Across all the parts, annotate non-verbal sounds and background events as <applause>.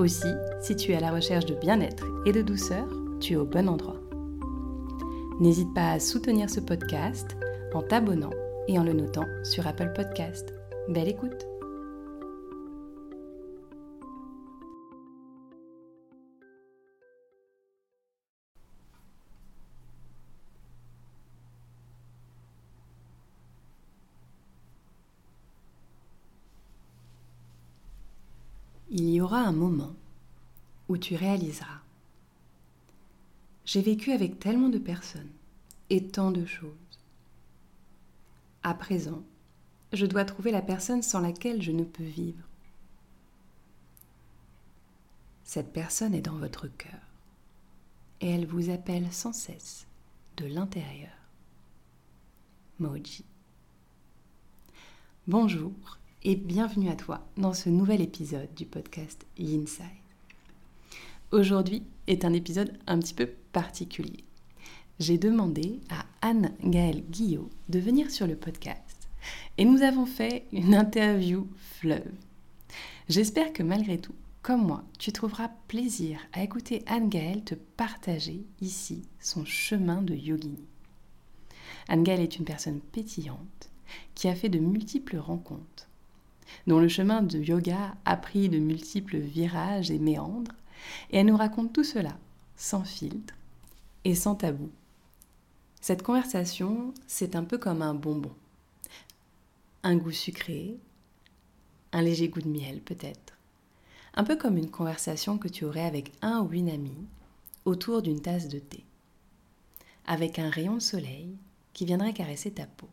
Aussi, si tu es à la recherche de bien-être et de douceur, tu es au bon endroit. N'hésite pas à soutenir ce podcast en t'abonnant et en le notant sur Apple Podcast. Belle écoute un moment où tu réaliseras. J'ai vécu avec tellement de personnes et tant de choses. À présent, je dois trouver la personne sans laquelle je ne peux vivre. Cette personne est dans votre cœur et elle vous appelle sans cesse de l'intérieur. Moji. Bonjour et bienvenue à toi dans ce nouvel épisode du podcast Inside. Aujourd'hui est un épisode un petit peu particulier. J'ai demandé à Anne-Gaëlle Guillot de venir sur le podcast et nous avons fait une interview fleuve. J'espère que malgré tout, comme moi, tu trouveras plaisir à écouter Anne-Gaëlle te partager ici son chemin de yogini. Anne-Gaëlle est une personne pétillante qui a fait de multiples rencontres dont le chemin de yoga a pris de multiples virages et méandres, et elle nous raconte tout cela sans filtre et sans tabou. Cette conversation, c'est un peu comme un bonbon. Un goût sucré, un léger goût de miel peut-être. Un peu comme une conversation que tu aurais avec un ou une amie autour d'une tasse de thé, avec un rayon de soleil qui viendrait caresser ta peau.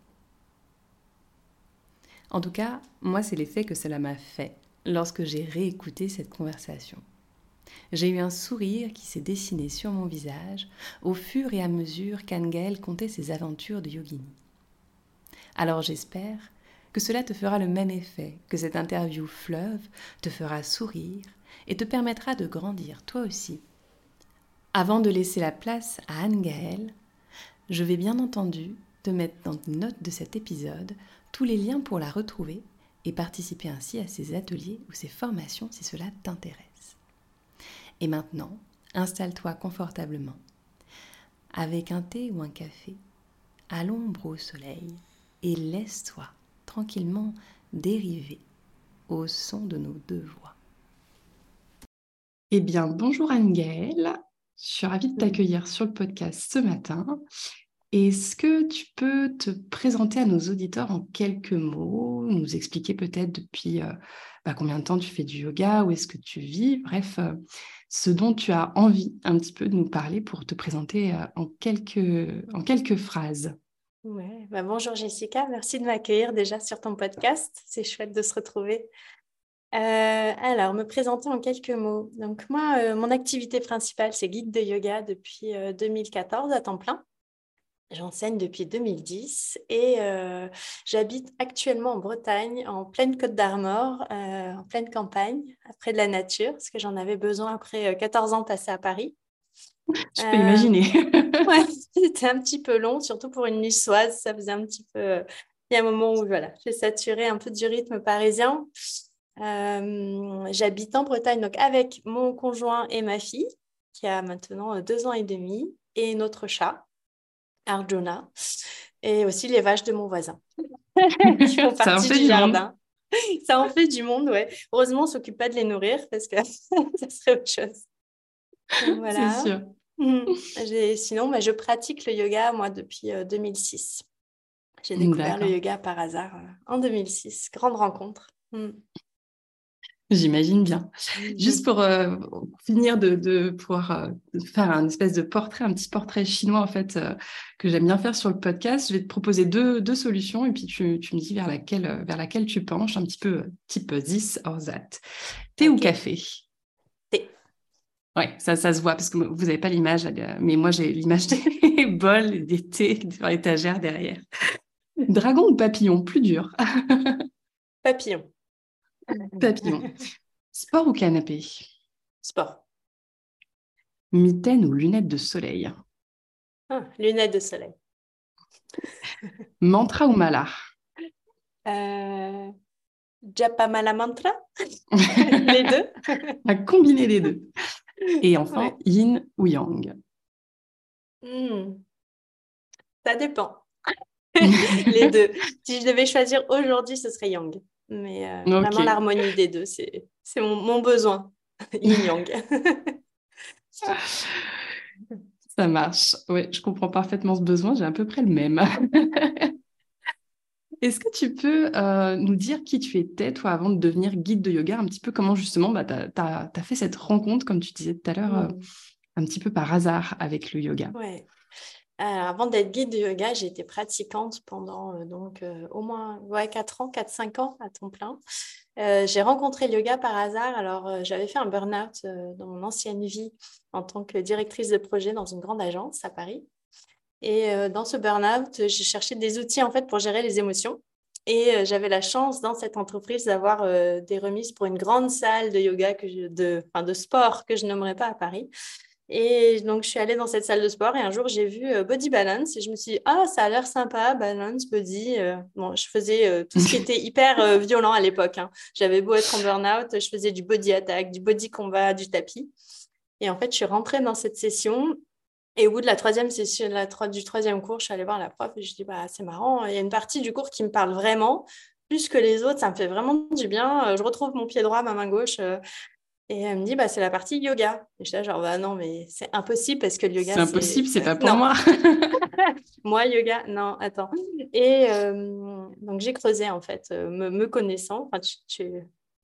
En tout cas, moi, c'est l'effet que cela m'a fait lorsque j'ai réécouté cette conversation. J'ai eu un sourire qui s'est dessiné sur mon visage au fur et à mesure qu'Anne contait ses aventures de yogini. Alors j'espère que cela te fera le même effet, que cette interview fleuve te fera sourire et te permettra de grandir toi aussi. Avant de laisser la place à Anne je vais bien entendu te mettre dans une note de cet épisode tous les liens pour la retrouver et participer ainsi à ces ateliers ou ces formations si cela t'intéresse. Et maintenant, installe-toi confortablement, avec un thé ou un café, à l'ombre au soleil, et laisse-toi tranquillement dériver au son de nos deux voix. Eh bien, bonjour Anne-Gaëlle. Je suis ravie de t'accueillir sur le podcast ce matin. Est-ce que tu peux te présenter à nos auditeurs en quelques mots, nous expliquer peut-être depuis euh, bah, combien de temps tu fais du yoga, où est-ce que tu vis, bref, euh, ce dont tu as envie un petit peu de nous parler pour te présenter euh, en, quelques, phrases. Ouais, bah bonjour Jessica, merci de m'accueillir déjà sur ton podcast, c'est chouette de se retrouver. alors, me présenter en quelques mots. Donc moi, mon activité principale, c'est guide de yoga depuis 2014 à temps plein. J'enseigne depuis 2010 et euh, j'habite actuellement en Bretagne, en pleine Côte d'Armor, euh, en pleine campagne, après de la nature, parce que j'en avais besoin après 14 euh, ans passés à Paris. Je peux imaginer. <laughs> ouais, <laughs> c'était un petit peu long, surtout pour une niçoise. Ça faisait un petit peu. Il y a un moment où voilà, j'ai saturé un peu du rythme parisien. J'habite en Bretagne donc avec mon conjoint et ma fille, qui a maintenant deux ans et demi, et notre chat. Arjuna, et aussi les vaches de mon voisin. <laughs> Qui font partie du jardin. <laughs> Ça en fait du monde, ouais. Heureusement, on ne s'occupe pas de les nourrir parce que <laughs> ça serait autre chose. voilà. C'est sûr. Mhm. Sinon, bah, je pratique le yoga, moi, depuis 2006. Euh, J'ai découvert le yoga par hasard euh, en 2006. Grande rencontre. Mhm. J'imagine bien. Juste pour euh, finir de, pouvoir euh, faire un espèce de portrait, un petit portrait chinois en fait euh, que j'aime bien faire sur le podcast, je vais te proposer deux, solutions et puis tu, me dis vers laquelle, vers laquelle tu penches, un petit peu type this or that. Thé ou café? Thé. Ouais, ça, ça se voit parce que vous n'avez pas l'image, mais moi j'ai l'image des <laughs> bols, des thés sur l'étagère derrière. Dragon ou papillon, plus dur Papillon. <laughs> Papillon. Sport ou canapé? Sport. Mitaine ou lunettes de soleil? Ah, Lunettes de soleil. Mantra ou mala? Euh... Japa mala mantra <laughs> Les deux À combiner les deux. Et enfin, yin ou yang hmm. Ça dépend. <laughs> les deux. Si je devais choisir aujourd'hui, ce serait yang. Mais euh, vraiment, l'harmonie des deux, c'est mon, mon, besoin. <laughs> Yin-yang. <laughs> Ça marche. Oui, je comprends parfaitement ce besoin. J'ai à peu près le même. <laughs> Est-ce que tu peux euh, nous dire qui tu étais, toi, avant de devenir guide de yoga? Un petit peu comment, justement, bah, tu as, fait cette rencontre, comme tu disais tout à l'heure, euh, un petit peu par hasard avec le yoga. Ouais. Euh, avant d'être guide de yoga, j'ai été pratiquante pendant euh, donc euh, au moins ouais, 4 ans, 4-5 ans à temps plein. j'ai rencontré le yoga par hasard. Alors, j'avais fait un burn-out dans mon ancienne vie en tant que directrice de projet dans une grande agence à Paris. Et dans ce burn-out, j'ai cherché des outils en fait pour gérer les émotions. Et j'avais la chance dans cette entreprise d'avoir des remises pour une grande salle de yoga, que de, enfin, de sport que je nommerai pas à Paris. Et donc, je suis allée dans cette salle de sport et un jour, j'ai vu euh, Body Balance et je me suis dit, ah, ça a l'air sympa, Balance, Body. Euh. bon, je faisais euh, tout ce qui était <laughs> hyper violent à l'époque. Hein. J'avais beau être en burn-out, je faisais du body attack, du body combat, du tapis. Et en fait, je suis rentrée dans cette session et au bout de la troisième session, la, du troisième cours, je suis allée voir la prof et je dis, bah, c'est marrant, il y a une partie du cours qui me parle vraiment. Plus que les autres, ça me fait vraiment du bien. Je retrouve mon pied droit, ma main gauche. Et elle me dit, bah, c'est la partie yoga. Et je suis genre, bah non, mais c'est impossible parce que le yoga. C'est impossible, c'est pas <laughs> pour moi. <laughs> moi, yoga, non, attends. Et euh, donc, j'ai creusé, en fait, euh, me, connaissant. Enfin, tu,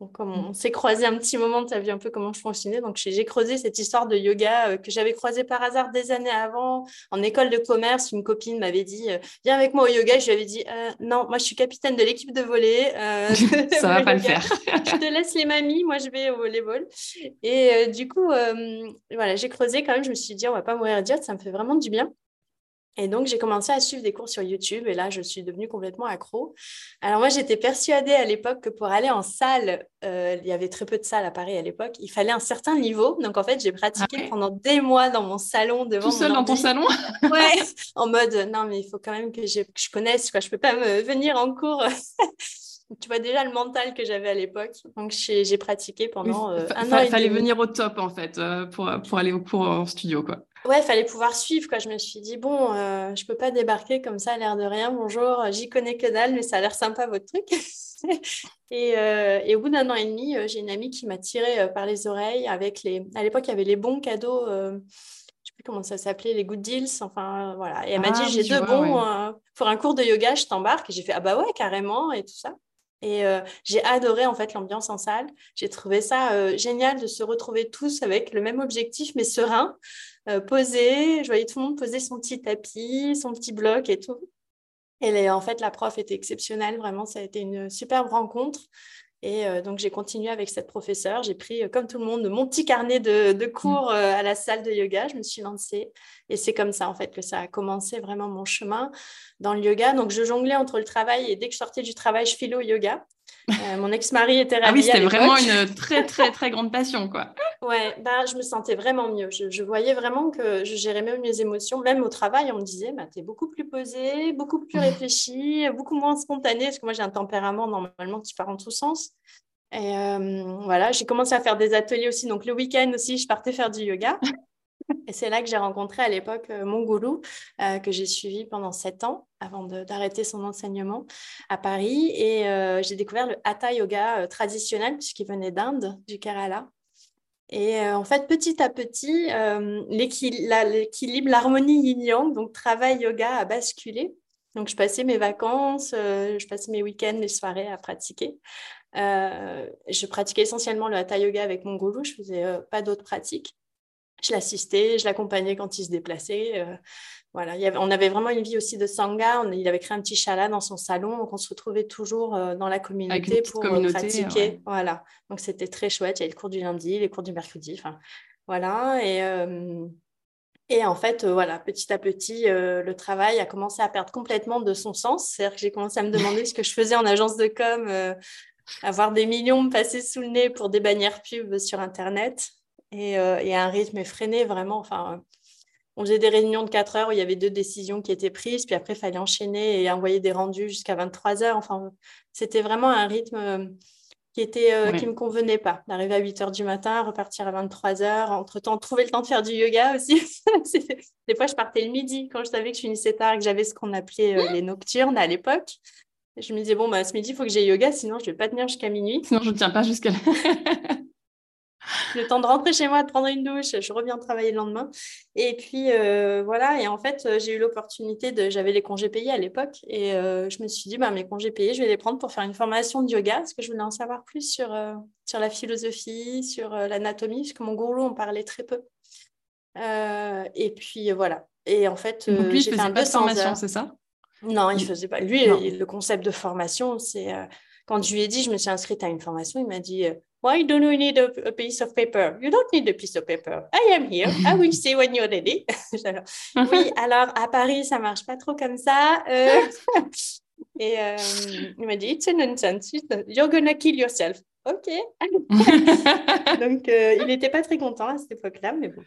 comme mm. on s'est croisé un petit moment, tu as vu un peu comment je fonctionnais. Donc, j'ai creusé cette histoire de yoga euh, que j'avais croisée par hasard des années avant. En école de commerce, une copine m'avait dit euh, Viens avec moi au yoga. Je lui avais dit euh, Non, moi, je suis capitaine de l'équipe de volley. <laughs> Ça <laughs> va pas le faire. <laughs> je te laisse les mamies, moi, je vais au volleyball. Et du coup, voilà, j'ai creusé quand même. Je me suis dit On va pas mourir idiote, ça me fait vraiment du bien. Et donc, j'ai commencé à suivre des cours sur YouTube et là, je suis devenue complètement accro. Alors, moi, j'étais persuadée à l'époque que pour aller en salle, euh, il y avait très peu de salles à Paris à l'époque, il fallait un certain niveau. Donc, en fait, j'ai pratiqué ah pendant des mois dans mon salon devant Tout seul dans ton salon? <laughs> Ouais, en mode, non, mais il faut quand même que, je connaisse, quoi. je ne peux pas me venir en cours. <laughs> tu vois déjà le mental que j'avais à l'époque. Donc, j'ai pratiqué pendant euh, un an. Il fallait venir au top, en fait, euh, pour, pour aller au cours en studio, quoi ouais, il fallait pouvoir suivre. Quoi. Je me suis dit, bon, euh, je ne peux pas débarquer comme ça, à l'air de rien. Bonjour, euh, j'y connais que dalle, mais ça a l'air sympa votre truc. <laughs> Euh, et, au bout d'un an et demi, j'ai une amie qui m'a tiré par les oreilles avec les. À l'époque, il y avait les bons cadeaux. je ne sais plus comment ça s'appelait, les good deals. Enfin, voilà. Et elle m'a dit, ah, j'ai deux bons pour un cours de yoga, je t'embarque. Et j'ai fait, ah bah ouais, carrément, et tout ça. Et j'ai adoré en fait l'ambiance en salle. J'ai trouvé ça génial de se retrouver tous avec le même objectif, mais serein. Euh, poser. Je voyais tout le monde poser son petit tapis, son petit bloc et tout. Et en fait, la prof était exceptionnelle. Vraiment, ça a été une superbe rencontre. Et euh, donc, j'ai continué avec cette professeure. J'ai pris, euh, comme tout le monde, mon petit carnet de, cours mmh. à la salle de yoga. Je me suis lancée. Et c'est comme ça, en fait, que ça a commencé vraiment mon chemin dans le yoga. Donc, je jonglais entre le travail et dès que je sortais du travail, je filais au yoga. Euh, mon ex-mari était ravi. Ah oui, c'était vraiment une très, très, très grande passion, quoi. <laughs> ouais, bah, je me sentais vraiment mieux. Je, voyais vraiment que je gérais mieux mes émotions. Même au travail, on me disait, bah, tu es beaucoup plus posée, beaucoup plus <laughs> réfléchie, beaucoup moins spontanée, parce que moi, j'ai un tempérament normalement qui part en tous sens. Et euh, voilà, j'ai commencé à faire des ateliers aussi. Donc, le week-end aussi, je partais faire du yoga. <laughs> Et c'est là que j'ai rencontré à l'époque euh, mon gourou, euh, que j'ai suivi pendant sept ans avant d'arrêter son enseignement à Paris. Et euh, j'ai découvert le Hatha Yoga traditionnel, puisqu'il venait d'Inde, du Kerala. Et en fait, petit à petit, l'équilibre, l'harmonie yin-yang, donc travail yoga, a basculé. Donc, je passais mes vacances, je passais mes week-ends, les soirées à pratiquer. je pratiquais essentiellement le hatha yoga avec mon gourou, je faisais pas d'autres pratiques. Je l'assistais, je l'accompagnais quand il se déplaçait. Voilà, on avait vraiment une vie aussi de sangha. il avait créé un petit chala dans son salon, donc on se retrouvait toujours euh, dans la communauté pour euh, pratiquer. Voilà, donc c'était très chouette. Il y avait le cours du lundi, les cours du mercredi, enfin voilà. Et, euh, et en fait, voilà, petit à petit, le travail a commencé à perdre complètement de son sens. C'est-à-dire que j'ai commencé à me demander ce que je faisais en agence de com, avoir des millions me passer sous le nez pour des bannières pub sur Internet et, et un rythme effréné, vraiment. Enfin on faisait des réunions de 4 heures où il y avait deux décisions qui étaient prises, puis après, il fallait enchaîner et envoyer des rendus jusqu'à 23 heures. Enfin, c'était vraiment un rythme euh, qui était euh, qui me convenait pas. D'arriver à 8 heures du matin, repartir à 23 heures, entre-temps, trouver le temps de faire du yoga aussi. <laughs> des fois, je partais le midi quand je savais que je finissais tard et que j'avais ce qu'on appelait euh, les nocturnes à l'époque. Je me disais, bon, bah, ce midi, il faut que j'ai yoga, sinon je ne vais pas tenir jusqu'à minuit. Sinon, je ne tiens pas jusqu'à là. <laughs> le temps de rentrer chez moi, de prendre une douche, je reviens travailler le lendemain. Et puis euh, voilà, et en fait, euh, j'ai eu l'opportunité de. J'avais les congés payés à l'époque, et euh, je me suis dit, bah, mes congés payés, je vais les prendre pour faire une formation de yoga, parce que je voulais en savoir plus sur, sur la philosophie, sur l'anatomie, parce que mon gourou en parlait très peu. et puis voilà. Et en fait, j'ai fait un peu de formation, c'est ça? Non, il faisait pas. Lui, le concept de formation, c'est quand je lui ai dit, je me suis inscrite à une formation, il m'a dit Why do you need a, piece of paper? You don't need a piece of paper. I am here. I will <laughs> see when you're ready. <laughs> oui, alors à Paris, ça marche pas trop comme ça. Euh, <laughs> et euh, il m'a dit, it's a nonsense. You're gonna kill yourself. OK. Donc, euh, il n'était pas très content à cette époque-là, mais bon.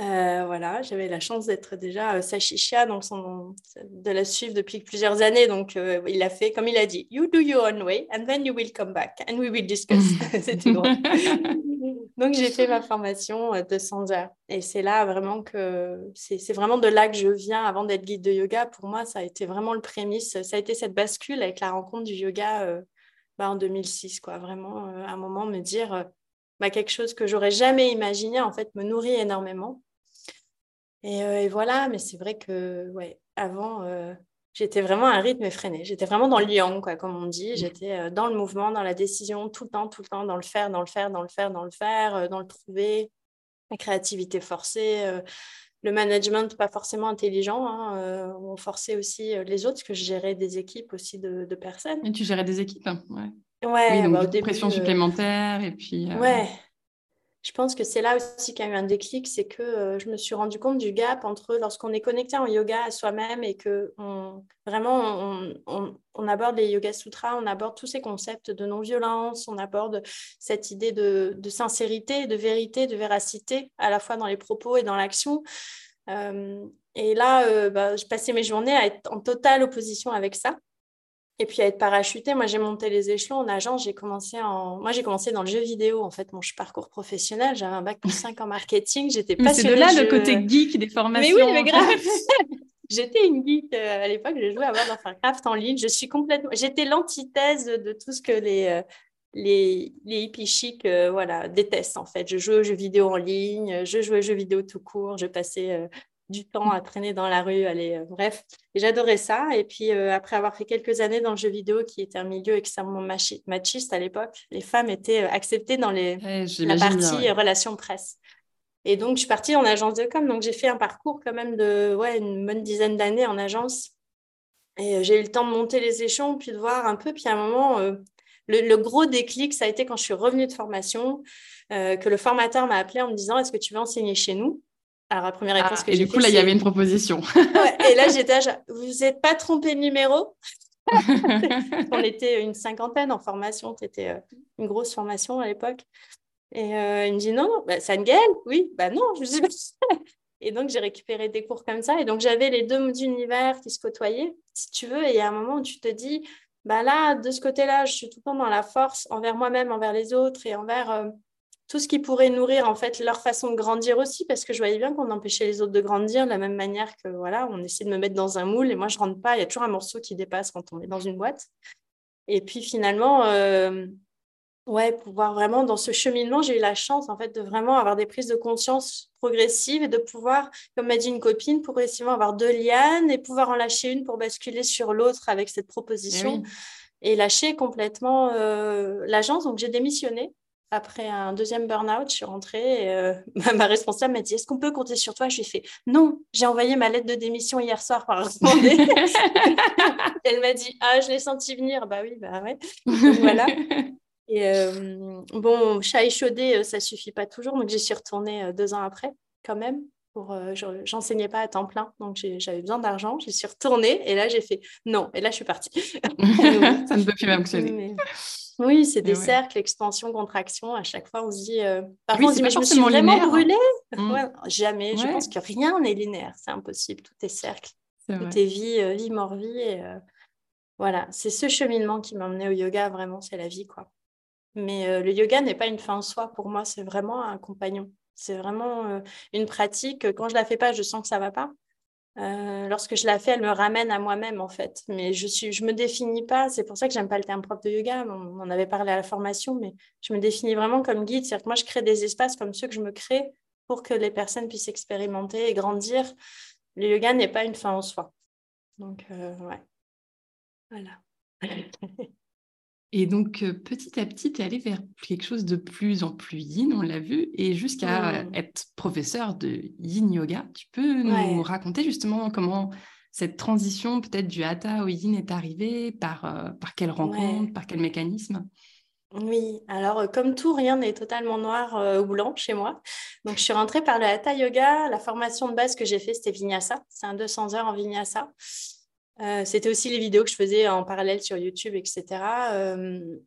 Euh, voilà, j'avais la chance d'être déjà euh, Sachisha, donc son, de la suivre depuis plusieurs années. Donc, euh, il a fait comme il a dit You do your own way, and then you will come back, and we will discuss. <laughs> <laughs> C'était drôle. <laughs> donc, j'ai fait ma formation de 100 heures. Et c'est là vraiment que c'est vraiment de là que je viens avant d'être guide de yoga. Pour moi, ça a été vraiment le prémisse. Ça a été cette bascule avec la rencontre du yoga bah, en 2006. Quoi. Vraiment, à un moment, me dire. Bah, quelque chose que j'aurais jamais imaginé, en fait, me nourrit énormément. Euh, et, voilà, mais c'est vrai que, ouais, avant, euh, j'étais vraiment à un rythme effréné. J'étais vraiment dans le yang, quoi, comme on dit. Mmh. J'étais euh, dans le mouvement, dans la décision, tout le temps, tout le temps, dans le faire, dans le faire, dans le faire, dans le faire, dans le trouver, la créativité forcée, le management pas forcément intelligent. Hein, on forçait aussi les autres, parce que je gérais des équipes aussi de, personnes. Et tu gérais des équipes, hein, ouais. Ouais, oui, donc bah, pression supplémentaire et puis. Ouais, je pense que c'est là aussi qu'il y a eu un déclic, c'est que euh, je me suis rendu compte du gap entre lorsqu'on est connecté en yoga à soi-même et que vraiment on, aborde les yoga sutras, on aborde tous ces concepts de non-violence, on aborde cette idée de, sincérité, de vérité, de véracité, à la fois dans les propos et dans l'action. Euh, et là, euh, bah, je passais mes journées à être en totale opposition avec ça. Et puis à être parachutée, moi j'ai monté les échelons en agence, j'ai commencé en moi j'ai commencé dans le jeu vidéo en fait mon parcours professionnel, j'avais un bac plus 5 en marketing, j'étais passionnée. C'est de là le côté geek des formations. Mais oui, mais grave. <laughs> <laughs> j'étais une geek euh, à l'époque, je jouais à World of Warcraft en ligne, je suis complètement j'étais l'antithèse de tout ce que les euh, les, les hippies chics euh, voilà, détestent en fait. Je jouais aux jeux vidéo en ligne, je jouais aux jeux vidéo tout court, je passais du temps à traîner dans la rue, aller, euh, bref. j'adorais ça. Et puis, euh, après avoir fait quelques années dans le jeu vidéo, qui était un milieu extrêmement machiste à l'époque, les femmes étaient euh, acceptées dans les, la partie relations presse. Et donc, je suis partie en agence de com. Donc, j'ai fait un parcours quand même de ouais, une bonne dizaine d'années en agence. Et j'ai eu le temps de monter les échelons, puis de voir un peu. Puis à un moment, le, gros déclic, ça a été quand je suis revenue de formation, que le formateur m'a appelé en me disant Est-ce que tu veux enseigner chez nous? Alors, la première réponse ah, que j'ai Et du coup, là, il y avait une proposition. <laughs> et là, j'étais vous n'êtes pas trompé de numéro? <laughs> On était une cinquantaine en formation. C'était euh, une grosse formation à l'époque. Et euh, il me dit non, non, bah, Oui, bah non. Je dis, <laughs> et donc, j'ai récupéré des cours comme ça. Et donc, j'avais les deux univers qui se côtoyaient, si tu veux. Et il y a un moment où tu te dis, bah là, de ce côté-là, je suis tout le temps dans la force envers moi-même, envers les autres et envers euh, tout ce qui pourrait nourrir en fait leur façon de grandir aussi, parce que je voyais bien qu'on empêchait les autres de grandir de la même manière que voilà, on essaie de me mettre dans un moule et moi je rentre pas, il y a toujours un morceau qui dépasse quand on est dans une boîte. Et puis finalement, euh, ouais, pouvoir vraiment dans ce cheminement, j'ai eu la chance en fait de vraiment avoir des prises de conscience progressives et de pouvoir, comme m'a dit une copine, progressivement avoir deux lianes et pouvoir en lâcher une pour basculer sur l'autre avec cette proposition. Eh et lâché complètement l'agence. Donc, j'ai démissionné après un deuxième burn-out, je suis rentrée et euh, <laughs> ma responsable m'a dit Est-ce qu'on peut compter sur toi? Je lui ai fait Non, j'ai envoyé ma lettre de démission hier soir par <laughs> Elle m'a dit Ah, je l'ai senti venir. Bah oui, bah ouais. <laughs> voilà. Et euh, bon, chat échaudé, euh, ça suffit pas toujours. Donc, j'y suis retournée deux ans après, quand même. Pour, j'enseignais pas à temps plein, donc j'avais besoin d'argent. J'y suis retournée et là, j'ai fait non. Et là, je suis partie. <laughs> ça ne peut plus <laughs> fonctionner. Oui, c'est des cercles, expansion, contraction. À chaque fois, on se dit. Euh, par contre, je me suis vraiment hein. brûlée. Mmh. jamais. Je pense que rien n'est linéaire. C'est impossible. Tout est cercle. Tout est vie, euh, vie, mort, vie. Et, euh, voilà. C'est ce cheminement qui m'a emmené au yoga. Vraiment, c'est la vie, quoi. Mais le yoga n'est pas une fin en soi. Pour moi, c'est vraiment un compagnon. C'est vraiment une pratique. Quand je la fais pas, je sens que ça va pas. Euh, lorsque je la fais, elle me ramène à moi-même en fait. Mais je suis, je me définis pas. C'est pour ça que j'aime pas le terme prof de yoga. On en avait parlé à la formation, mais je me définis vraiment comme guide. C'est-à-dire que moi, je crée des espaces comme ceux que je me crée pour que les personnes puissent expérimenter et grandir. Le yoga n'est pas une fin en soi. Donc, euh, ouais. Voilà. <laughs> Et donc, euh, petit à petit, tu es allé vers quelque chose de plus en plus yin, on l'a vu, et jusqu'à mmh. être professeur de yin yoga. Tu peux nous raconter justement comment cette transition peut-être du hatha au yin est arrivée, par, euh, par quelle rencontre, par quel mécanisme? Oui, alors euh, comme tout, rien n'est totalement noir ou blanc chez moi. Donc je suis rentrée par le hatha yoga. La formation de base que j'ai fait, c'était vinyasa. C'est un 200 heures en vinyasa. Euh, c'était aussi les vidéos que je faisais en parallèle sur YouTube, etc. Euh,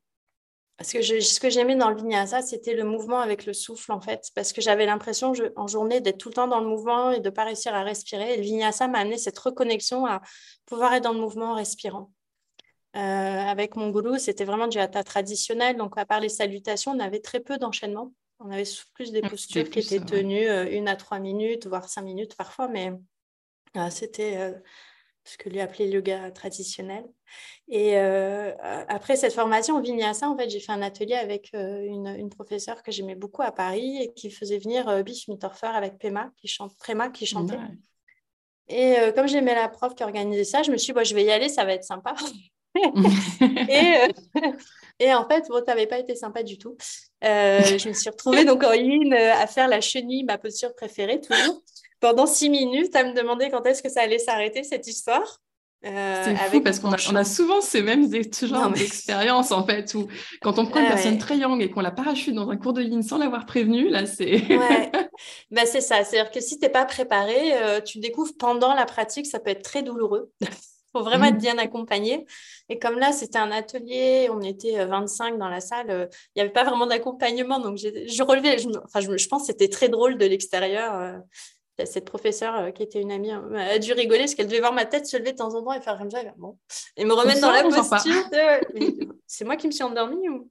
parce que ce que j'aimais dans le vinyasa, c'était le mouvement avec le souffle, en fait. Parce que j'avais l'impression en journée d'être tout le temps dans le mouvement et de ne pas réussir à respirer. Et le vinyasa m'a amené cette reconnexion à pouvoir être dans le mouvement en respirant. Euh, avec mon gourou, c'était vraiment du hatha traditionnel. Donc, à part les salutations, on avait très peu d'enchaînement. On avait plus des postures qui étaient tenues une à trois minutes, voire cinq minutes parfois, mais c'était ce que lui appelait le yoga traditionnel. Et euh, après cette formation au Vinyasa, en fait, j'ai fait un atelier avec euh, une, une, professeure que j'aimais beaucoup à Paris et qui faisait venir euh, Biff Mitterfer avec Pema qui chante, Prema qui chantait. Et comme j'aimais la prof qui organisait ça, je me suis dit, je vais y aller, ça va être sympa. <laughs> et, et, en fait, bon, ça n'avait pas été sympa du tout. je me suis retrouvée donc en ligne à faire la chenille, ma posture préférée, toujours pendant six minutes à me demander quand est-ce que ça allait s'arrêter cette histoire. Euh, c'est fou parce qu'on a, on a, souvent ces mêmes genre d'expériences en fait où quand on prend une ah personne très young et qu'on la parachute dans un cours de ligne sans l'avoir prévenue, là c'est. ouais, <laughs> bah, c'est ça. C'est-à-dire que si tu n'es pas préparé, euh, tu découvres pendant la pratique, ça peut être très douloureux. Il <laughs> faut vraiment être mmh. bien accompagné. Et comme là, c'était un atelier, on était 25 euh, dans la salle, il n'y avait pas vraiment d'accompagnement. Donc, je relevais, je, enfin, je, je pense que c'était très drôle de l'extérieur cette professeure euh, qui était une amie hein, a dû rigoler parce qu'elle devait voir ma tête se lever de temps en temps et faire comme ça et, bon, et me remettre dans la posture. <laughs> C'est moi qui me suis endormie ou...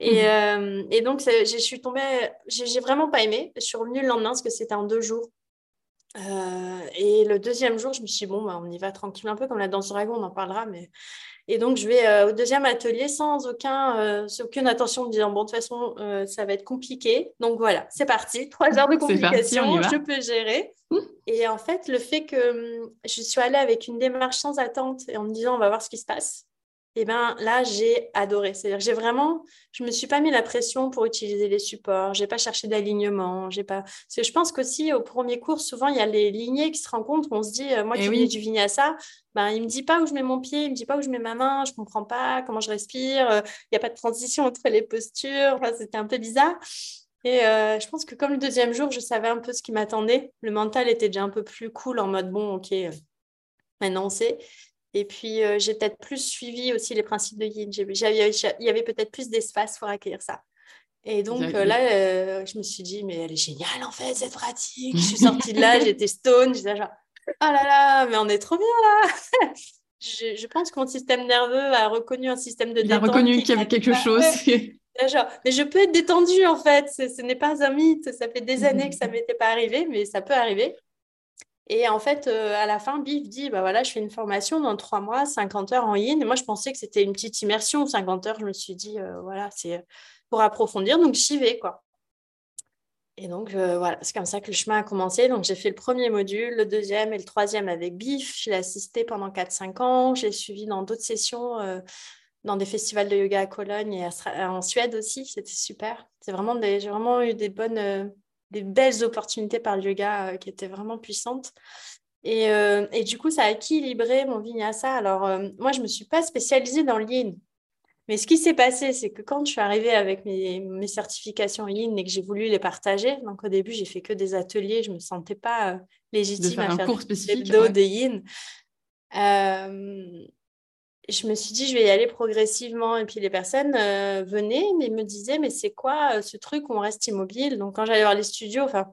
et, mhm. euh, et, donc, je suis tombée, j'ai vraiment pas aimé. Je suis revenue le lendemain parce que c'était en deux jours. Euh, et le deuxième jour, je me suis dit, bon, bah, on y va tranquille, un peu comme la danse dragon, on en parlera, mais et donc, je vais euh, au deuxième atelier sans aucun, euh, aucune attention, me disant, bon, de toute façon, euh, ça va être compliqué. Donc voilà, c'est parti. <laughs> Trois heures de complication, je peux gérer. Mmh. Et en fait, le fait que hum, je suis allée avec une démarche sans attente et en me disant, on va voir ce qui se passe, eh ben là, j'ai adoré. C'est-à-dire j'ai vraiment, je me suis pas mis la pression pour utiliser les supports, j'ai pas cherché d'alignement, j'ai pas. Parce que je pense qu'aussi au premier cours, souvent il y a les lignées qui se rencontrent. On se dit, euh, moi eh qui viens du vinyasa, ben il me dit pas où je mets mon pied, il me dit pas où je mets ma main, je comprends pas comment je respire, euh, il n'y a pas de transition <laughs> entre les postures. Enfin, c'était un peu bizarre. Et euh, je pense que comme le deuxième jour, je savais un peu ce qui m'attendait. Le mental était déjà un peu plus cool en mode bon, ok, maintenant on sait. Et puis, euh, j'ai peut-être plus suivi aussi les principes de Yin. Il y avait peut-être plus d'espace pour accueillir ça. Et donc euh, là, euh, je me suis dit, mais elle est géniale en fait, cette pratique. Je suis <laughs> sortie de là, j'étais stone, j'étais genre, oh là là, mais on est trop bien là. <laughs> je, pense que mon système nerveux a reconnu un système de détente. Il a reconnu qu'il y avait quelque chose. <laughs> Genre, mais je peux être détendue en fait, ce, n'est pas un mythe, ça fait des années que ça ne m'était pas arrivé, mais ça peut arriver. Et en fait, euh, à la fin, Biff dit bah voilà, je fais une formation dans trois mois, 50 heures en yin. Et moi, je pensais que c'était une petite immersion, 50 heures. Je me suis dit euh, voilà, c'est pour approfondir. Donc, j'y vais, quoi. Et donc, euh, voilà, c'est comme ça que le chemin a commencé. Donc, j'ai fait le premier module, le deuxième et le troisième avec Biff. Je l'ai assisté pendant 4-5 ans. J'ai suivi dans d'autres sessions dans des festivals de yoga à Cologne et en Suède aussi. C'était super. C'est vraiment j'ai vraiment eu des bonnes, des belles opportunités par le yoga qui étaient vraiment puissantes. Et, et, du coup, ça a équilibré mon vinyasa. Alors, moi, je ne me suis pas spécialisée dans le yin. Mais ce qui s'est passé, c'est que quand je suis arrivée avec mes, mes, certifications yin et que j'ai voulu les partager, donc au début, j'ai fait que des ateliers, je ne me sentais pas légitime à faire un cours spécifique, des de yin. Euh, je me suis dit, je vais y aller progressivement. Et puis les personnes euh, venaient, mais me disaient, mais c'est quoi euh, ce truc où on reste immobile? Donc quand j'allais voir les studios, enfin,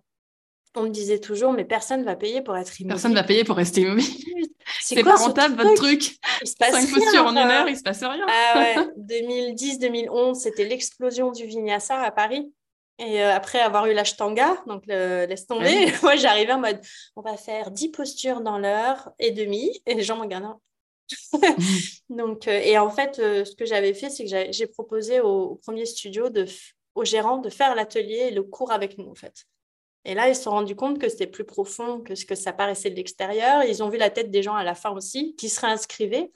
on me disait toujours, mais personne ne va payer pour être immobile. Personne ne va payer pour rester immobile. <laughs> C'est pas rentable votre truc? Il se passe Cinq postures en une heure, il se passe rien. Ah ouais, <laughs> 2010-2011, c'était l'explosion du vinyasa à Paris. Et euh, après avoir eu l'ashtanga, donc le, laisse tomber, <laughs> moi j'arrivais en mode on va faire 10 postures dans l'heure et demie. Et les gens me regardent. <laughs> donc, euh, et en fait, euh, ce que j'avais fait, c'est que j'ai proposé au, premier studio, de, au gérant, de faire l'atelier et le cours avec nous, en fait. Et là, ils se sont rendus compte que c'était plus profond que ce que ça paraissait de l'extérieur. Ils ont vu la tête des gens à la fin aussi, qui se réinscrivaient.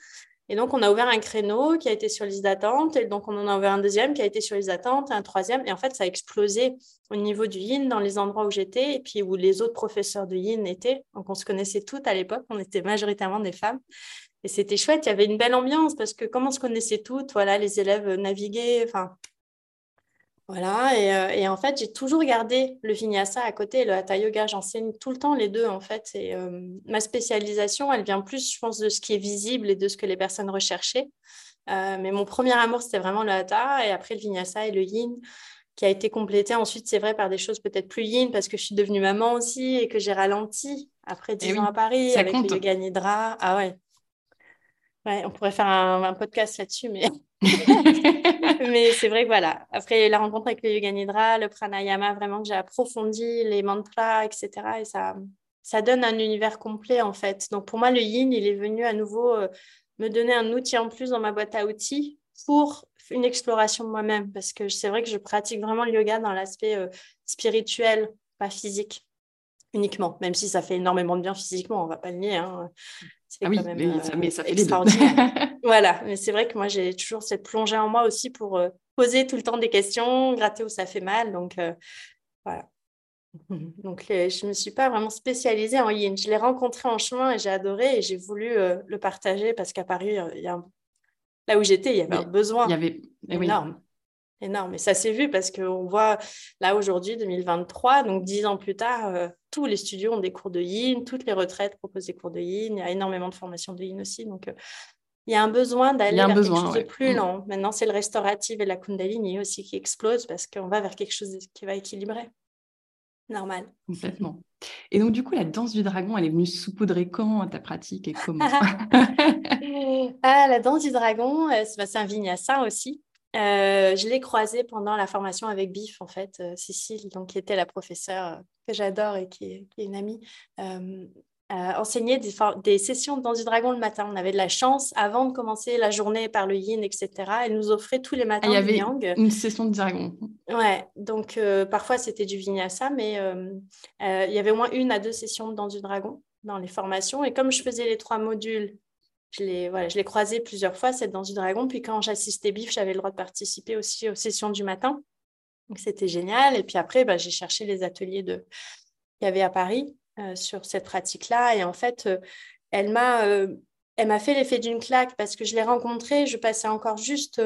Et donc, on a ouvert un créneau qui a été sur liste d'attente. Et donc, on en a ouvert un deuxième qui a été sur liste d'attente, un troisième. Et en fait, ça a explosé au niveau du yin dans les endroits où j'étais et puis où les autres professeurs de yin étaient. Donc, on se connaissait toutes à l'époque. On était majoritairement des femmes. Et c'était chouette. Il y avait une belle ambiance parce que comme on se connaissait toutes, voilà, les élèves naviguaient. Enfin, voilà, euh, et, en fait, j'ai toujours gardé le vinyasa à côté et le hatha yoga. J'enseigne tout le temps les deux, en fait. Et euh, ma spécialisation, elle vient plus, je pense, de ce qui est visible et de ce que les personnes recherchaient. Euh, mais mon premier amour, c'était vraiment le hatha, et après le vinyasa et le yin, qui a été complété ensuite, c'est vrai, par des choses peut-être plus yin, parce que je suis devenue maman aussi et que j'ai ralenti après 10 eh ans à Paris avec le yoga nidra. Ah ouais. Ouais, on pourrait faire un podcast là-dessus, mais <laughs> <laughs> Mais c'est vrai que voilà, après la rencontre avec le Yoga Nidra, le pranayama, vraiment que j'ai approfondi les mantras, etc. Et ça, ça donne un univers complet en fait. Donc pour moi, le yin, il est venu à nouveau euh, me donner un outil en plus dans ma boîte à outils pour une exploration de moi-même. Parce que c'est vrai que je pratique vraiment le yoga dans l'aspect euh, spirituel, pas physique uniquement, même si ça fait énormément de bien physiquement, on va pas le nier. Hein. Ah oui, mais, ça, mais, ça, fait <laughs> voilà, mais c'est vrai que moi, j'ai toujours cette plongée en moi aussi pour euh, poser tout le temps des questions, gratter où ça fait mal. Donc, euh, voilà. <laughs> Donc, je ne me suis pas vraiment spécialisée en yin. Je l'ai rencontré en chemin et j'ai adoré et j'ai voulu euh, le partager parce qu'à Paris, il y a là où j'étais, il y avait un besoin il y avait... Eh énorme énorme. Et ça s'est vu parce qu'on voit là aujourd'hui, 2023, donc dix ans plus tard, euh, tous les studios ont des cours de yin, toutes les retraites proposent des cours de yin, il y a énormément de formations de yin aussi. Donc, euh, il y a un besoin d'aller vers quelque chose de plus mm. lent. Maintenant, c'est le restauratif et la kundalini aussi qui explose parce qu'on va vers quelque chose qui va équilibrer. Normal. Complètement. Et donc, du coup, la danse du dragon, elle est venue saupoudrer quand à ta pratique et comment? <laughs> Ah, La danse du dragon, euh, c'est un vinyasa aussi. Euh, je l'ai croisée pendant la formation avec BIF, en fait, euh, Cécile, donc, qui était la professeure euh, que j'adore et qui est, une amie, enseignait des, des, sessions dans du dragon le matin. On avait de la chance, avant de commencer la journée par le yin, etc., elle nous offrait tous les ah, matins il y avait une session de dragon. Ouais, donc parfois c'était du vinyasa, mais il y avait au moins une à deux sessions dans du dragon dans les formations. Et comme je faisais les trois modules je l'ai voilà, je croisé plusieurs fois, cette danse du dragon. Puis quand j'assistais BIF, j'avais le droit de participer aussi aux sessions du matin. Donc c'était génial. Et puis après, bah, j'ai cherché les ateliers qu'il y avait à Paris euh, sur cette pratique-là. Et en fait, euh, euh, elle m'a fait l'effet d'une claque parce que je l'ai rencontrée. Je passais encore juste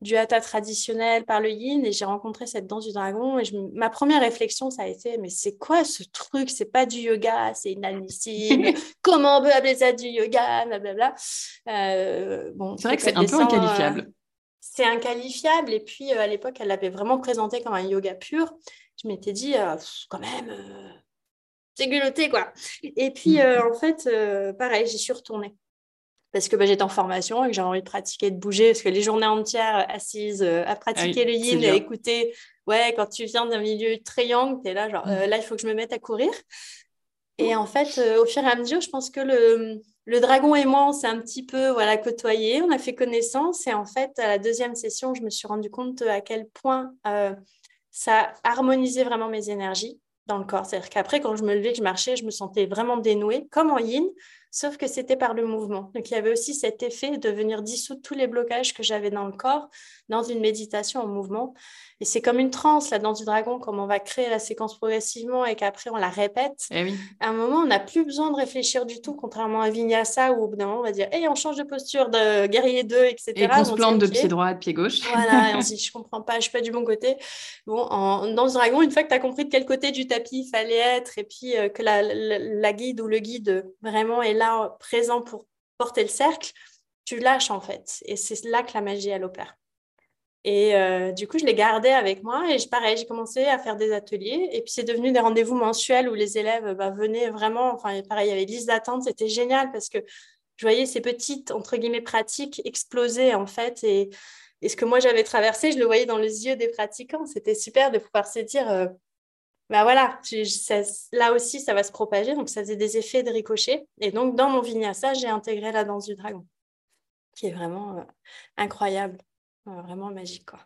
du hatha traditionnel par le yin et j'ai rencontré cette danse du dragon et ma première réflexion ça a été mais c'est quoi ce truc? C'est pas du yoga c'est inadmissible. <laughs> Comment on peut appeler ça du yoga? Blablabla. Euh, bon c'est vrai que c'est un peu inqualifiable euh, c'est inqualifiable et puis euh, à l'époque elle l'avait vraiment présenté comme un yoga pur. Je m'étais dit quand même c'est culotté quoi. Et puis en fait pareil j'y suis retournée parce que bah, j'étais en formation et que j'avais envie de pratiquer, de bouger, parce que les journées entières assises euh, à pratiquer le yin et à écouter, ouais, quand tu viens d'un milieu triangle, tu es là, genre, euh, là, il faut que je me mette à courir. Et en fait, euh, au fur et à mesure, je pense que le, le dragon et moi, on s'est un petit peu voilà, côtoyé, on a fait connaissance. Et en fait, à la deuxième session, je me suis rendu compte à quel point ça harmonisait vraiment mes énergies dans le corps. C'est-à-dire qu'après, quand je me levais, que je marchais, je me sentais vraiment dénouée, comme en yin sauf que c'était par le mouvement. Donc il y avait aussi cet effet de venir dissoudre tous les blocages que j'avais dans le corps dans une méditation en mouvement. Et c'est comme une transe là dans du dragon, comme on va créer la séquence progressivement et qu'après on la répète. Eh oui. À un moment, on n'a plus besoin de réfléchir du tout, contrairement à Vinyasa où au bout d'un moment on va dire Hey, on change de posture de guerrier 2, etc. Et qu'on se plante de pied droit, de pied gauche. Voilà, et on <laughs> se dit Je comprends pas, je suis pas du bon côté. Bon, en, dans le dragon, une fois que tu as compris de quel côté du tapis il fallait être et puis euh, que la, la, la guide ou le guide vraiment est là présent pour porter le cercle, tu lâches en fait. Et c'est là que la magie, elle opère. Et euh, du coup, je l'ai gardé avec moi et pareil, j'ai commencé à faire des ateliers. Et puis, c'est devenu des rendez-vous mensuels où les élèves bah, venaient vraiment. Enfin, pareil, il y avait liste d'attente. C'était génial parce que je voyais ces petites, entre guillemets, pratiques exploser en fait. Et, ce que moi, j'avais traversé, je le voyais dans les yeux des pratiquants. C'était super de pouvoir se dire, euh, bah voilà, là aussi, ça va se propager. Donc, ça faisait des effets de ricochet. Et donc, dans mon vinyasa, j'ai intégré la danse du dragon, qui est vraiment euh, incroyable, vraiment magique. Quoi.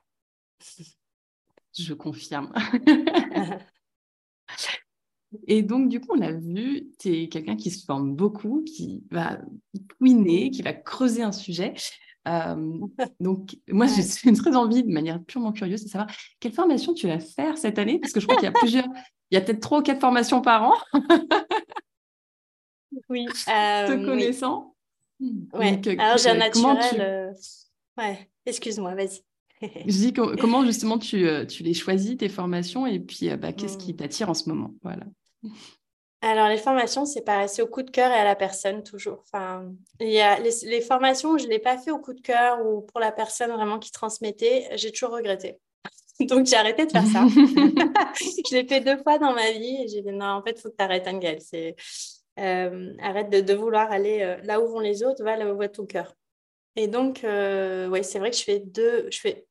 Je confirme. <laughs> Et donc, du coup, on a vu, tu es quelqu'un qui se forme beaucoup, qui va couiner, qui va creuser un sujet. Euh, <laughs> donc, moi, j'ai une <laughs> très envie, de manière purement curieuse, de savoir quelle formation tu vas faire cette année, parce que je crois qu'il y a plusieurs, il y a peut-être trois ou quatre formations par an. oui. Te euh, connaissant. Oui. Ouais. Donc, Alors, j'ai un naturel. Tu... Euh... Ouais, excuse-moi, vas-y. <laughs> je dis comment justement tu, tu, les choisis, tes formations, et puis bah, qu'est-ce qui t'attire en ce moment? Voilà. Alors, les formations, c'est pareil, c'est au coup de cœur et à la personne toujours. Enfin, il y a les, les formations où je ne l'ai pas fait au coup de cœur ou pour la personne vraiment qui transmettait, j'ai toujours regretté. <laughs> Donc, j'ai arrêté de faire ça. <laughs> je l'ai fait deux fois dans ma vie et j'ai dit non, en fait, il faut que tu arrêtes, Angel. Euh, arrête de, de, vouloir aller euh, là où vont les autres, va là où va ton cœur. Et donc, euh, ouais, c'est vrai que je fais deux, je fais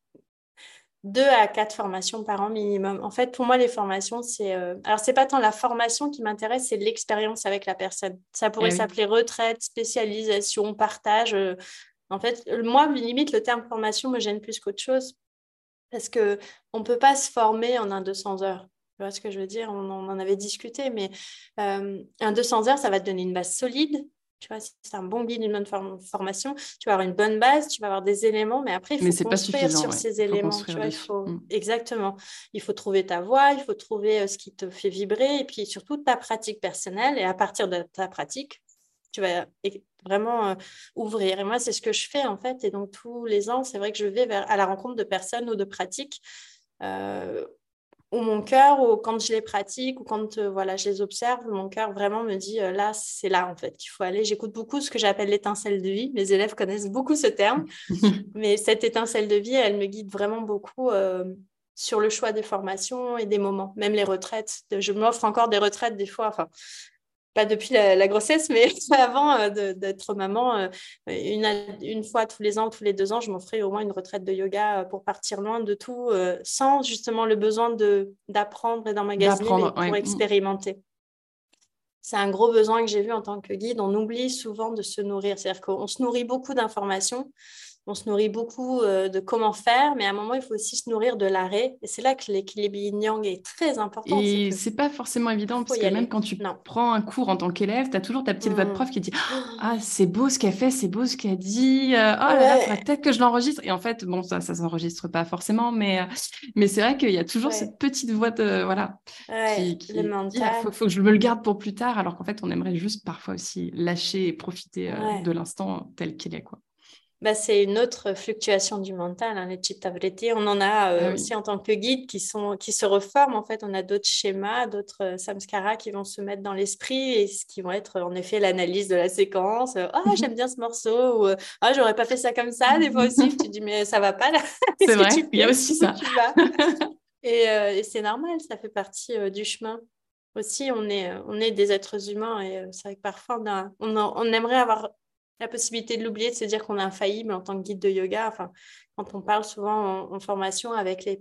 deux à quatre formations par an minimum. En fait, pour moi, les formations, c'est. Euh... Alors, c'est pas tant la formation qui m'intéresse, c'est l'expérience avec la personne. Ça pourrait eh oui. s'appeler retraite, spécialisation, partage. Euh, en fait, moi, limite, le terme formation me gêne plus qu'autre chose parce que on peut pas se former en un 200 heures. Tu vois ce que je veux dire? On, on, en avait discuté, mais euh, un 200 heures, ça va te donner une base solide. Tu vois, si c'est un bon guide, une bonne form formation, tu vas avoir une bonne base, tu vas avoir des éléments, mais après, il faut construire sur ouais. ces éléments. Tu vois, il faut... Mmh. Exactement. Il faut trouver ta voix, il faut trouver euh, ce qui te fait vibrer, et puis surtout ta pratique personnelle. Et à partir de ta pratique, tu vas vraiment euh, ouvrir. Et moi, c'est ce que je fais, en fait. Et donc, tous les ans, c'est vrai que je vais vers, à la rencontre de personnes ou de pratiques euh, où mon cœur, ou quand je les pratique, ou quand euh, voilà, je les observe, mon cœur vraiment me dit euh, là, c'est là en fait qu'il faut aller. J'écoute beaucoup ce que j'appelle l'étincelle de vie. Mes élèves connaissent beaucoup ce terme, <laughs> mais cette étincelle de vie, elle me guide vraiment beaucoup euh, sur le choix des formations et des moments, même les retraites. Je m'offre encore des retraites des fois. Enfin, pas depuis la, la, grossesse, mais <laughs> avant euh, d'être maman, euh, une, une, fois tous les ans, tous les deux ans, je m'offrais au moins une retraite de yoga euh, pour partir loin de tout, euh, sans justement le besoin d'apprendre et d'emmagasiner, mais pour ouais. expérimenter. C'est un gros besoin que j'ai vu en tant que guide. On oublie souvent de se nourrir. C'est-à-dire qu'on se nourrit beaucoup d'informations, on se nourrit beaucoup euh, de comment faire, mais à un moment, il faut aussi se nourrir de l'arrêt. Et c'est là que l'équilibre yin-yang est très important. Et c'est pas forcément évident, parce que même quand tu non. prends un cours en tant qu'élève, tu as toujours ta petite mmh. voix de prof qui dit <gasps> Ah, c'est beau ce qu'elle fait, c'est beau ce qu'elle dit. Euh, oh là là, peut-être que je l'enregistre. Et en fait, bon, ça, ça s'enregistre pas forcément, mais, euh, mais c'est vrai qu'il y a toujours ouais. cette petite voix de. Voilà. Ouais, qui, qui le mental. Il faut, faut, que je me le garde pour plus tard, alors qu'en fait, on aimerait juste parfois aussi lâcher et profiter de l'instant tel qu'il est, quoi bah, c'est une autre fluctuation du mental, hein, les chitta vritti. On en a euh, ah oui. aussi en tant que guide qui, sont, qui se reforment. En fait, on a d'autres schémas, d'autres euh, samskaras qui vont se mettre dans l'esprit et ce qui vont être en effet l'analyse de la séquence. Ah, oh, j'aime bien ce morceau. Ou ah, oh, j'aurais pas fait ça comme ça. Des fois aussi, tu dis, mais ça va pas là. <laughs> C'est vrai, il y a aussi ça. et, euh, et c'est normal, ça fait partie euh, du chemin aussi, on est, on est des êtres humains et c'est vrai que parfois on, a, on, a, on aimerait avoir la possibilité de l'oublier, de se dire qu'on est infaillible en tant que guide de yoga. Enfin, quand on parle souvent en, formation avec les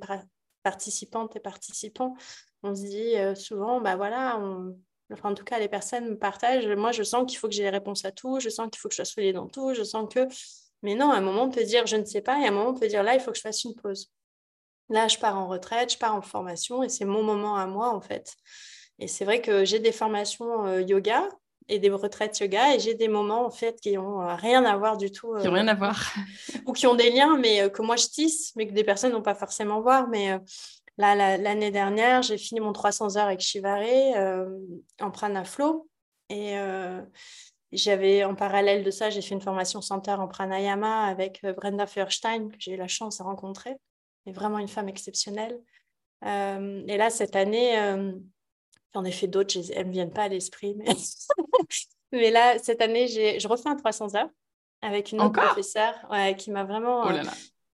participantes et participants, on se dit euh, souvent, bah voilà, enfin, en tout cas, les personnes me partagent, moi je sens qu'il faut que j'ai les réponses à tout, je sens qu'il faut que je sois soulée dans tout, je sens que... Mais non, à un moment, on peut dire, je ne sais pas, et à un moment, on peut dire, là, il faut que je fasse une pause. Là, je pars en retraite, je pars en formation, et c'est mon moment à moi, en fait. Et c'est vrai que j'ai des formations euh, yoga, et des retraites yoga. Et j'ai des moments, en fait, qui n'ont rien à voir du tout. qui n'ont rien à voir. <laughs> ou qui ont des liens, mais que moi, je tisse, mais que des personnes n'ont pas forcément voir. Mais là, l'année dernière, j'ai fini mon 300 heures avec Shivare en pranaflow. Et j'avais en parallèle de ça, j'ai fait une formation center en pranayama avec Brenda Feuerstein, que j'ai eu la chance de rencontrer. est vraiment une femme exceptionnelle. et là, cette année, J'en ai fait d'autres, elles ne me viennent pas à l'esprit. Mais... <laughs> mais là, cette année, je refais un 300 heures avec une autre professeure qui m'a vraiment. Oh euh,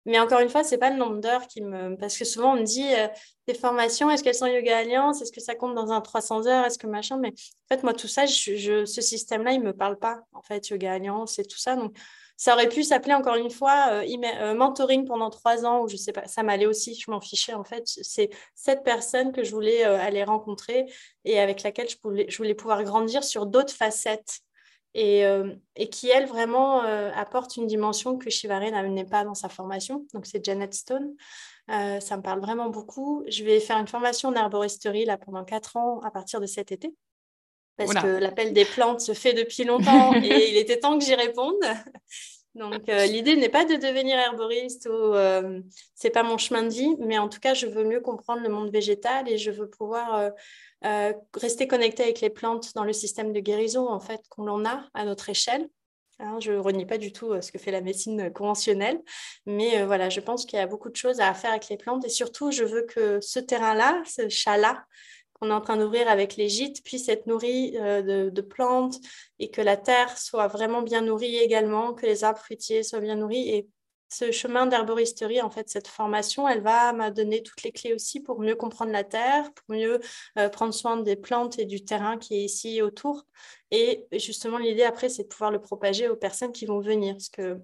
mais encore une fois, ce n'est pas le nombre d'heures qui me. Parce que souvent, on me dit euh, des formations, est-ce qu'elles sont Yoga Alliance? Est-ce que ça compte dans un 300 heures? Est-ce que machin? Mais en fait, moi, tout ça, je, ce système-là, il ne me parle pas, en fait, Yoga Alliance et tout ça. Donc, ça aurait pu s'appeler encore une fois euh, euh, mentoring pendant trois ans, ou je sais pas, ça m'allait aussi, je m'en fichais en fait. C'est cette personne que je voulais euh, aller rencontrer et avec laquelle je voulais, pouvoir grandir sur d'autres facettes et, qui, elle, vraiment apporte une dimension que Shivare n'amenait pas dans sa formation. Donc, c'est Janet Stone. ça me parle vraiment beaucoup. Je vais faire une formation en arboristerie là, pendant quatre ans à partir de cet été parce que l'appel des plantes se fait depuis longtemps <laughs> et il était temps que j'y réponde. <laughs> Donc euh, l'idée n'est pas de devenir herboriste ou euh, c'est pas mon chemin de vie, mais en tout cas je veux mieux comprendre le monde végétal et je veux pouvoir euh, rester connecté avec les plantes dans le système de guérison en fait qu'on a à notre échelle. Hein, je ne renie pas du tout ce que fait la médecine conventionnelle, mais voilà, je pense qu'il y a beaucoup de choses à faire avec les plantes et surtout je veux que ce terrain-là, ce chat-là, qu'on est en train d'ouvrir avec les gîtes puisse être nourri euh, de, plantes et que la terre soit vraiment bien nourrie également, que les arbres fruitiers soient bien nourris. Et ce chemin d'herboristerie, en fait, cette formation, elle va me donner toutes les clés aussi pour mieux comprendre la terre, pour mieux euh, prendre soin des plantes et du terrain qui est ici autour. Et justement, l'idée après, c'est de pouvoir le propager aux personnes qui vont venir. Parce que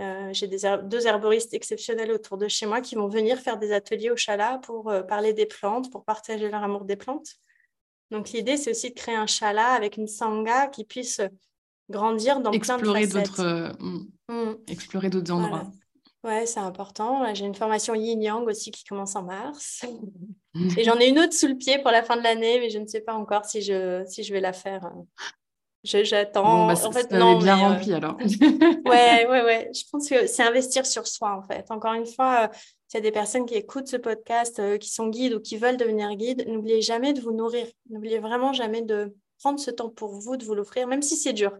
euh, j'ai deux herboristes exceptionnels autour de chez moi qui vont venir faire des ateliers au chalat pour euh, parler des plantes, pour partager leur amour des plantes. Donc l'idée, c'est aussi de créer un chalat avec une sangha qui puisse grandir dans explorer plein de d'autres, euh, hmm, hmm. Explorer d'autres endroits. Ouais, c'est important. J'ai une formation yin-yang aussi qui commence en mars. <laughs> Et j'en ai une autre sous le pied pour la fin de l'année, mais je ne sais pas encore si je, si je vais la faire J'attends. Bah, en fait, non, bien euh, rempli alors. <laughs> ouais, <laughs> ouais, ouais. Je pense que c'est investir sur soi en fait. Encore une fois, euh, s'il y a des personnes qui écoutent ce podcast, euh, qui sont guides ou qui veulent devenir guides, n'oubliez jamais de vous nourrir. N'oubliez vraiment jamais de prendre ce temps pour vous, de vous l'offrir, même si c'est dur.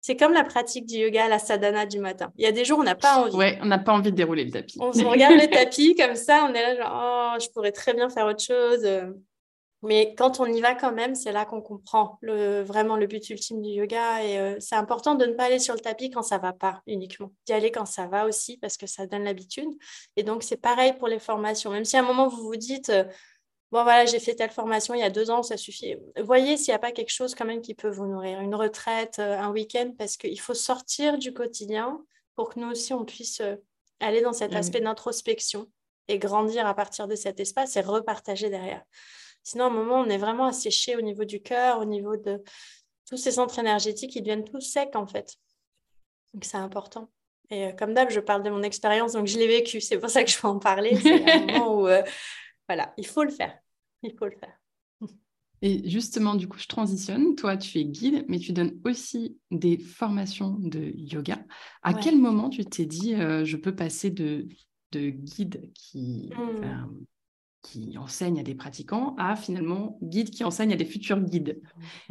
C'est comme la pratique du yoga, la sadhana du matin. Il y a des jours où on n'a pas envie. Ouais, on n'a pas envie de dérouler le tapis. On se regarde le <laughs> tapis comme ça, on est là genre, oh, je pourrais très bien faire autre chose. Mais quand on y va quand même, c'est là qu'on comprend le, vraiment le but ultime du yoga. Et euh, c'est important de ne pas aller sur le tapis quand ça va pas uniquement, d'y aller quand ça va aussi parce que ça donne l'habitude. Et donc c'est pareil pour les formations. Même si à un moment vous vous dites, euh, bon voilà, j'ai fait telle formation il y a deux ans, ça suffit. Voyez s'il n'y a pas quelque chose quand même qui peut vous nourrir, une retraite, euh, un week-end, parce qu'il faut sortir du quotidien pour que nous aussi on puisse aller dans cet aspect d'introspection et grandir à partir de cet espace et repartager derrière. Sinon, à un moment, on est vraiment asséché au niveau du cœur, au niveau de tous ces centres énergétiques, ils deviennent tous secs en fait. Donc, c'est important. Et euh, comme d'hab, je parle de mon expérience, donc je l'ai vécu. C'est pour ça que je peux en parler. C'est un <laughs> moment où, euh, voilà, il faut le faire. Il faut le faire. Et justement, du coup, je transitionne. Toi, tu es guide, mais tu donnes aussi des formations de yoga. À quel moment tu t'es dit, euh, je peux passer de, de guide qui, mmh qui enseigne à des pratiquants à finalement guide qui enseigne à des futurs guides. <laughs>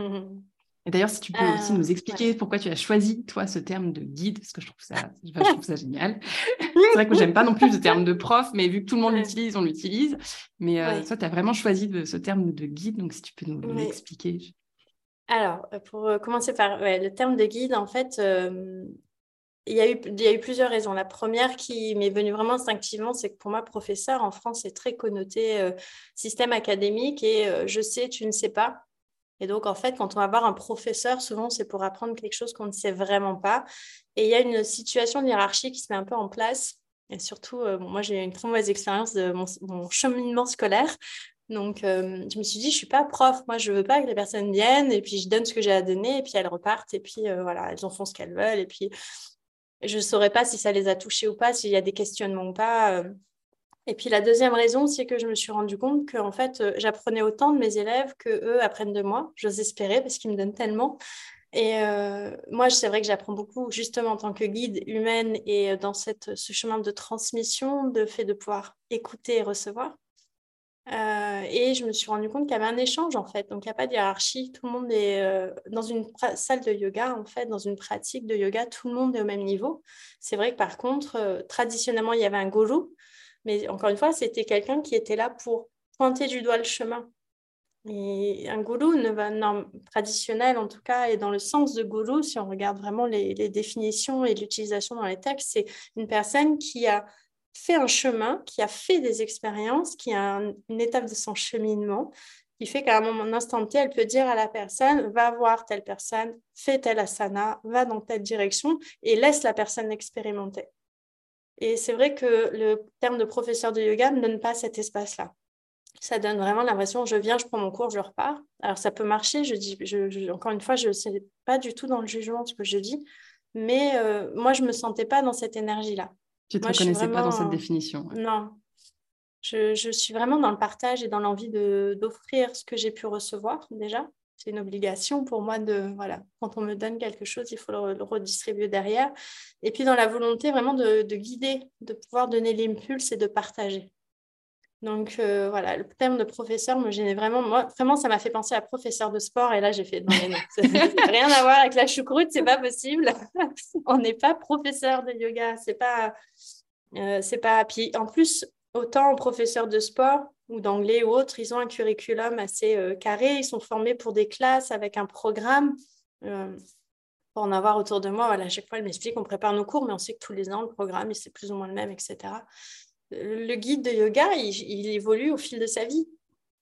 Et d'ailleurs, si tu peux aussi nous euh, expliquer pourquoi tu as choisi, toi, ce terme de guide, parce que je trouve ça, je trouve ça génial. C'est vrai que j'aime pas non plus le terme de prof, mais vu que tout le monde l'utilise, on l'utilise. Mais euh, toi, tu as vraiment choisi de, ce terme de guide, donc si tu peux nous l'expliquer. Alors, pour euh, commencer par le terme de guide, en fait, il y, a eu, il y a eu plusieurs raisons. La première qui m'est venue vraiment instinctivement, c'est que pour moi, professeur en France, c'est très connoté euh, système académique et euh, je sais, tu ne sais pas. Et donc, en fait, quand on va voir un professeur, souvent, c'est pour apprendre quelque chose qu'on ne sait vraiment pas. Et il y a une situation de hiérarchie qui se met un peu en place. Et surtout, euh, moi, j'ai eu une très mauvaise expérience de mon, cheminement scolaire. Donc, je me suis dit, je ne suis pas prof. Moi, je ne veux pas que les personnes viennent et puis je donne ce que j'ai à donner et puis elles repartent et puis voilà, elles en font ce qu'elles veulent. Et puis, je ne saurais pas si ça les a touchés ou pas, s'il y a des questionnements ou pas. Euh. Et puis la deuxième raison, c'est que je me suis rendu compte que en fait, euh, j'apprenais autant de mes élèves que eux apprennent de moi. J'ose espérer parce qu'ils me donnent tellement. Et euh, moi, c'est vrai que j'apprends beaucoup justement en tant que guide humaine et dans cette, ce chemin de transmission, de fait de pouvoir écouter et recevoir. Euh, et je me suis rendu compte qu'il y avait un échange en fait. Donc il n'y a pas de hiérarchie. Tout le monde est euh, dans une salle de yoga, en fait, dans une pratique de yoga, tout le monde est au même niveau. C'est vrai que par contre, traditionnellement, il y avait un gourou, mais encore une fois, c'était quelqu'un qui était là pour pointer du doigt le chemin et un gourou, non, traditionnel en tout cas, et dans le sens de gourou, si on regarde vraiment les, définitions et l'utilisation dans les textes, c'est une personne qui a fait un chemin, qui a fait des expériences, qui a une étape de son cheminement, qui fait qu'à un moment, instant T, elle peut dire à la personne, va voir telle personne, fais telle asana, va dans telle direction, et laisse la personne expérimenter. Et c'est vrai que le terme de professeur de yoga ne donne pas cet espace-là ça donne vraiment l'impression, je viens, je prends mon cours, je repars. Alors ça peut marcher, je dis, encore une fois, je ne sais pas du tout dans le jugement ce que je dis, mais euh, moi, je ne me sentais pas dans cette énergie-là. Tu ne te reconnaissais pas dans cette définition Non. Je, je, suis vraiment dans le partage et dans l'envie d'offrir ce que j'ai pu recevoir déjà. C'est une obligation pour moi de, voilà, quand on me donne quelque chose, il faut le, redistribuer derrière. Et puis dans la volonté vraiment de guider, de pouvoir donner l'impulse et de partager. Donc euh, voilà, le terme de professeur me gênait vraiment. Moi, vraiment, ça m'a fait penser à professeur de sport. Et là, j'ai fait non, mais non, <laughs> rien à voir avec la choucroute, c'est pas possible. <laughs> On n'est pas professeur de yoga, c'est pas, euh, pas. Puis en plus, autant professeurs de sport ou d'anglais ou autres, ils ont un curriculum assez euh, carré. Ils sont formés pour des classes avec un programme. pour en avoir autour de moi, voilà, à chaque fois, elle m'explique, on prépare nos cours, mais on sait que tous les ans, le programme, c'est plus ou moins le même, etc le guide de yoga, il, évolue au fil de sa vie.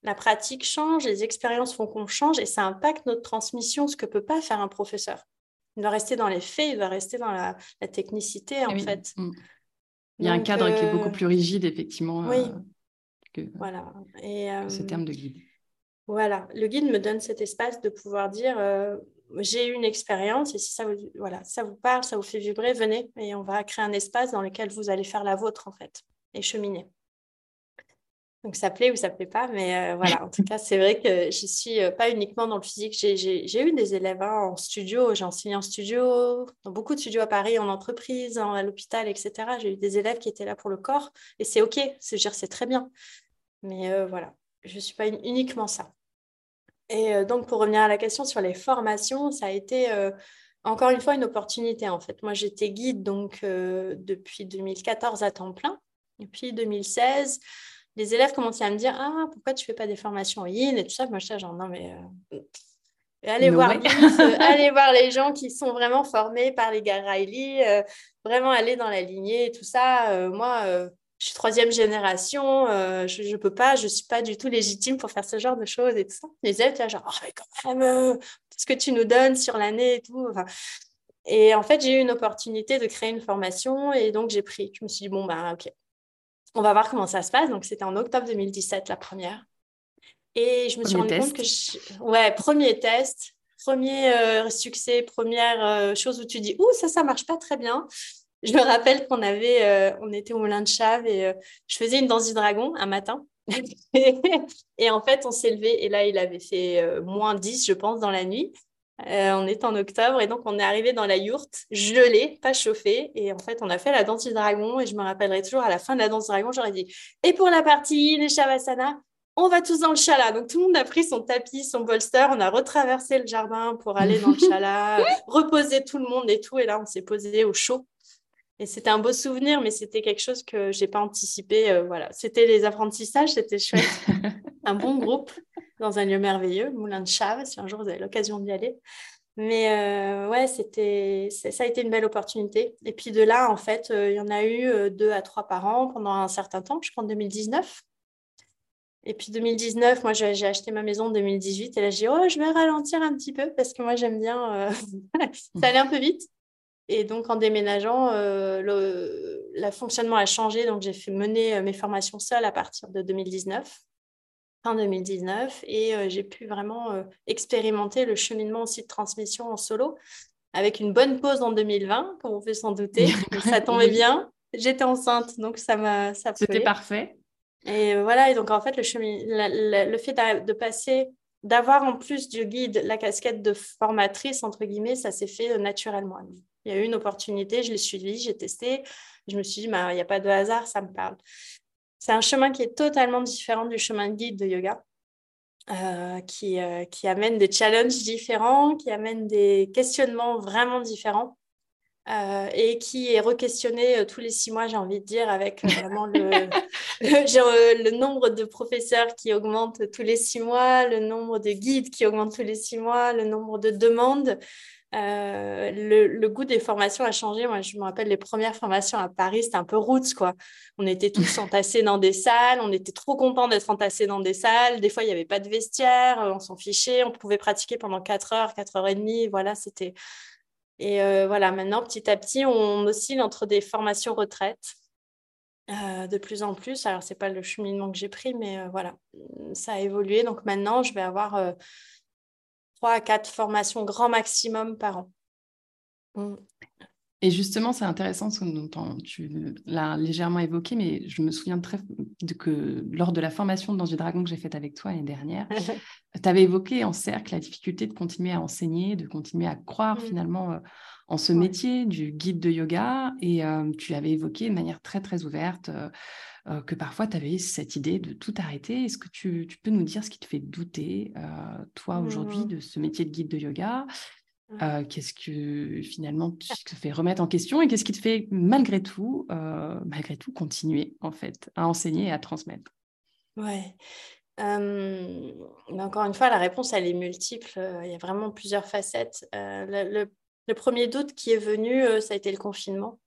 La pratique change, les expériences font qu'on change et ça impacte notre transmission, ce que peut pas faire un professeur. Il doit rester dans les faits, il doit rester dans la, technicité, en fait. Mm. Il y a un cadre qui est beaucoup euh, plus rigide, effectivement, oui. Euh, que, voilà. Et, ce terme de guide. Voilà, le guide me donne cet espace de pouvoir dire euh, j'ai eu une expérience et si ça vous, voilà, ça vous parle, ça vous fait vibrer, venez et on va créer un espace dans lequel vous allez faire la vôtre en fait et cheminer. Donc ça plaît ou ça plaît pas, mais euh, voilà, en tout cas, c'est vrai que je suis euh, pas uniquement dans le physique. J'ai eu des élèves hein, en studio, j'ai enseigné en studio, dans beaucoup de studios à Paris, en entreprise, à l'hôpital, etc. J'ai eu des élèves qui étaient là pour le corps et c'est OK, c'est très bien. Mais euh, voilà, je ne suis pas uniquement ça. Et donc, pour revenir à la question sur les formations, ça a été encore une fois une opportunité en fait. Moi, j'étais guide donc depuis 2014 à temps plein. Et puis 2016, les élèves commençaient à me dire Ah, pourquoi tu fais pas des formations en et tout ça. Moi, je genre Non, mais. Euh, allez, voir, euh, <laughs> allez voir les gens qui sont vraiment formés par les gars Riley, euh, vraiment aller dans la lignée et tout ça. moi, je suis troisième génération, je ne peux pas, je ne suis pas du tout légitime pour faire ce genre de choses et tout ça. Les élèves, étaient genre, oh, mais quand même, ce que tu nous donnes sur l'année et tout. et en fait, j'ai eu une opportunité de créer une formation et donc j'ai pris. Je me suis dit, bon, ben, ok, on va voir comment ça se passe. Donc, c'était en octobre 2017, la première. Et je me suis rendu compte que... Ouais, premier test, premier euh, succès, première euh, chose où tu dis, ouh, ça, ça marche pas très bien. Je me rappelle qu'on avait, euh, on était au Moulin de Chave et je faisais une danse du dragon un matin. <laughs> et en fait, on s'est levé et là, il avait fait moins 10, je pense, dans la nuit. Euh, on est en octobre et donc on est arrivé dans la yourte, gelée, pas chauffée. Et en fait, on a fait la danse du dragon. Et je me rappellerai toujours à la fin de la danse du dragon, j'aurais dit Et pour la partie, les Shavasana, on va tous dans le chala. Donc tout le monde a pris son tapis, son bolster. On a retraversé le jardin pour aller dans le chala, <laughs> reposer tout le monde et tout. Et là, on s'est posé au chaud. Et c'était un beau souvenir, mais c'était quelque chose que j'ai pas anticipé. Euh, voilà, c'était les apprentissages, c'était chouette. <laughs> un bon groupe dans un lieu merveilleux, Moulin de Chave, si un jour vous avez l'occasion d'y aller. Mais euh, ouais, c'était, ça a été une belle opportunité. Et puis de là, en fait, euh, il y en a eu euh, deux à trois par an pendant un certain temps, je crois en 2019. Et puis 2019, moi, j'ai acheté ma maison en 2018 et là, j'ai dit, oh, je vais ralentir un petit peu parce que moi, j'aime bien, <laughs> ça allait un peu vite. Et donc, en déménageant, le, le fonctionnement a changé. Donc, j'ai fait mener mes formations seules à partir de 2019 fin 2019 et euh, j'ai pu vraiment euh, expérimenter le cheminement aussi de transmission en solo avec une bonne pause en 2020, comme on peut s'en douter. <laughs> ça tombait bien. J'étais enceinte, donc ça m'a. C'était parfait. Et euh, voilà, et donc en fait, le, chemin, le fait de passer d'avoir en plus du guide la casquette de formatrice, entre guillemets, ça s'est fait naturellement. Il y a eu une opportunité, je l'ai suivie, j'ai testé. Je me suis dit, bah, il n'y a pas de hasard, ça me parle. C'est un chemin qui est totalement différent du chemin de guide de yoga. Euh, qui, euh, qui amène des challenges différents, qui amène des questionnements vraiment différents. Euh, et qui est re-questionné tous les six mois, j'ai envie de dire, avec vraiment le, <laughs> le, nombre de professeurs qui augmente tous les six mois, le nombre de guides qui augmente tous les six mois, le nombre de demandes. Euh, le, goût des formations a changé. Moi, je me rappelle les premières formations à Paris, c'était un peu roots, quoi. On était tous <laughs> entassés dans des salles, on était trop contents d'être entassés dans des salles. Des fois, il n'y avait pas de vestiaire, on s'en fichait, on pouvait pratiquer pendant 4 heures, 4 heures et demie. Voilà, c'était. Et euh, voilà, maintenant, petit à petit, on oscille entre des formations retraites. Euh, de plus en plus. Alors, ce n'est pas le cheminement que j'ai pris, mais voilà, ça a évolué. Donc maintenant, je vais avoir à quatre formations grand maximum par an. Et justement, c'est intéressant ce dont tu l'as légèrement évoqué, mais je me souviens très de que lors de la formation dans du dragon que j'ai faite avec toi l'année dernière, <laughs> tu avais évoqué en cercle la difficulté de continuer à enseigner, de continuer à croire mm. finalement euh, en ce métier du guide de yoga. Et euh, tu l'avais évoqué de manière très, très ouverte. Euh, que parfois tu avais cette idée de tout arrêter. Est-ce que tu, peux nous dire ce qui te fait douter, toi, aujourd'hui, mmh. de ce métier de guide de yoga? Euh, Qu'est-ce que finalement te fait remettre en question et qu'est-ce qui te fait malgré tout, malgré tout, continuer en fait à enseigner et à transmettre? Ouais. encore une fois, la réponse, elle est multiple. Il y a vraiment plusieurs facettes. le, premier doute qui est venu, ça a été le confinement.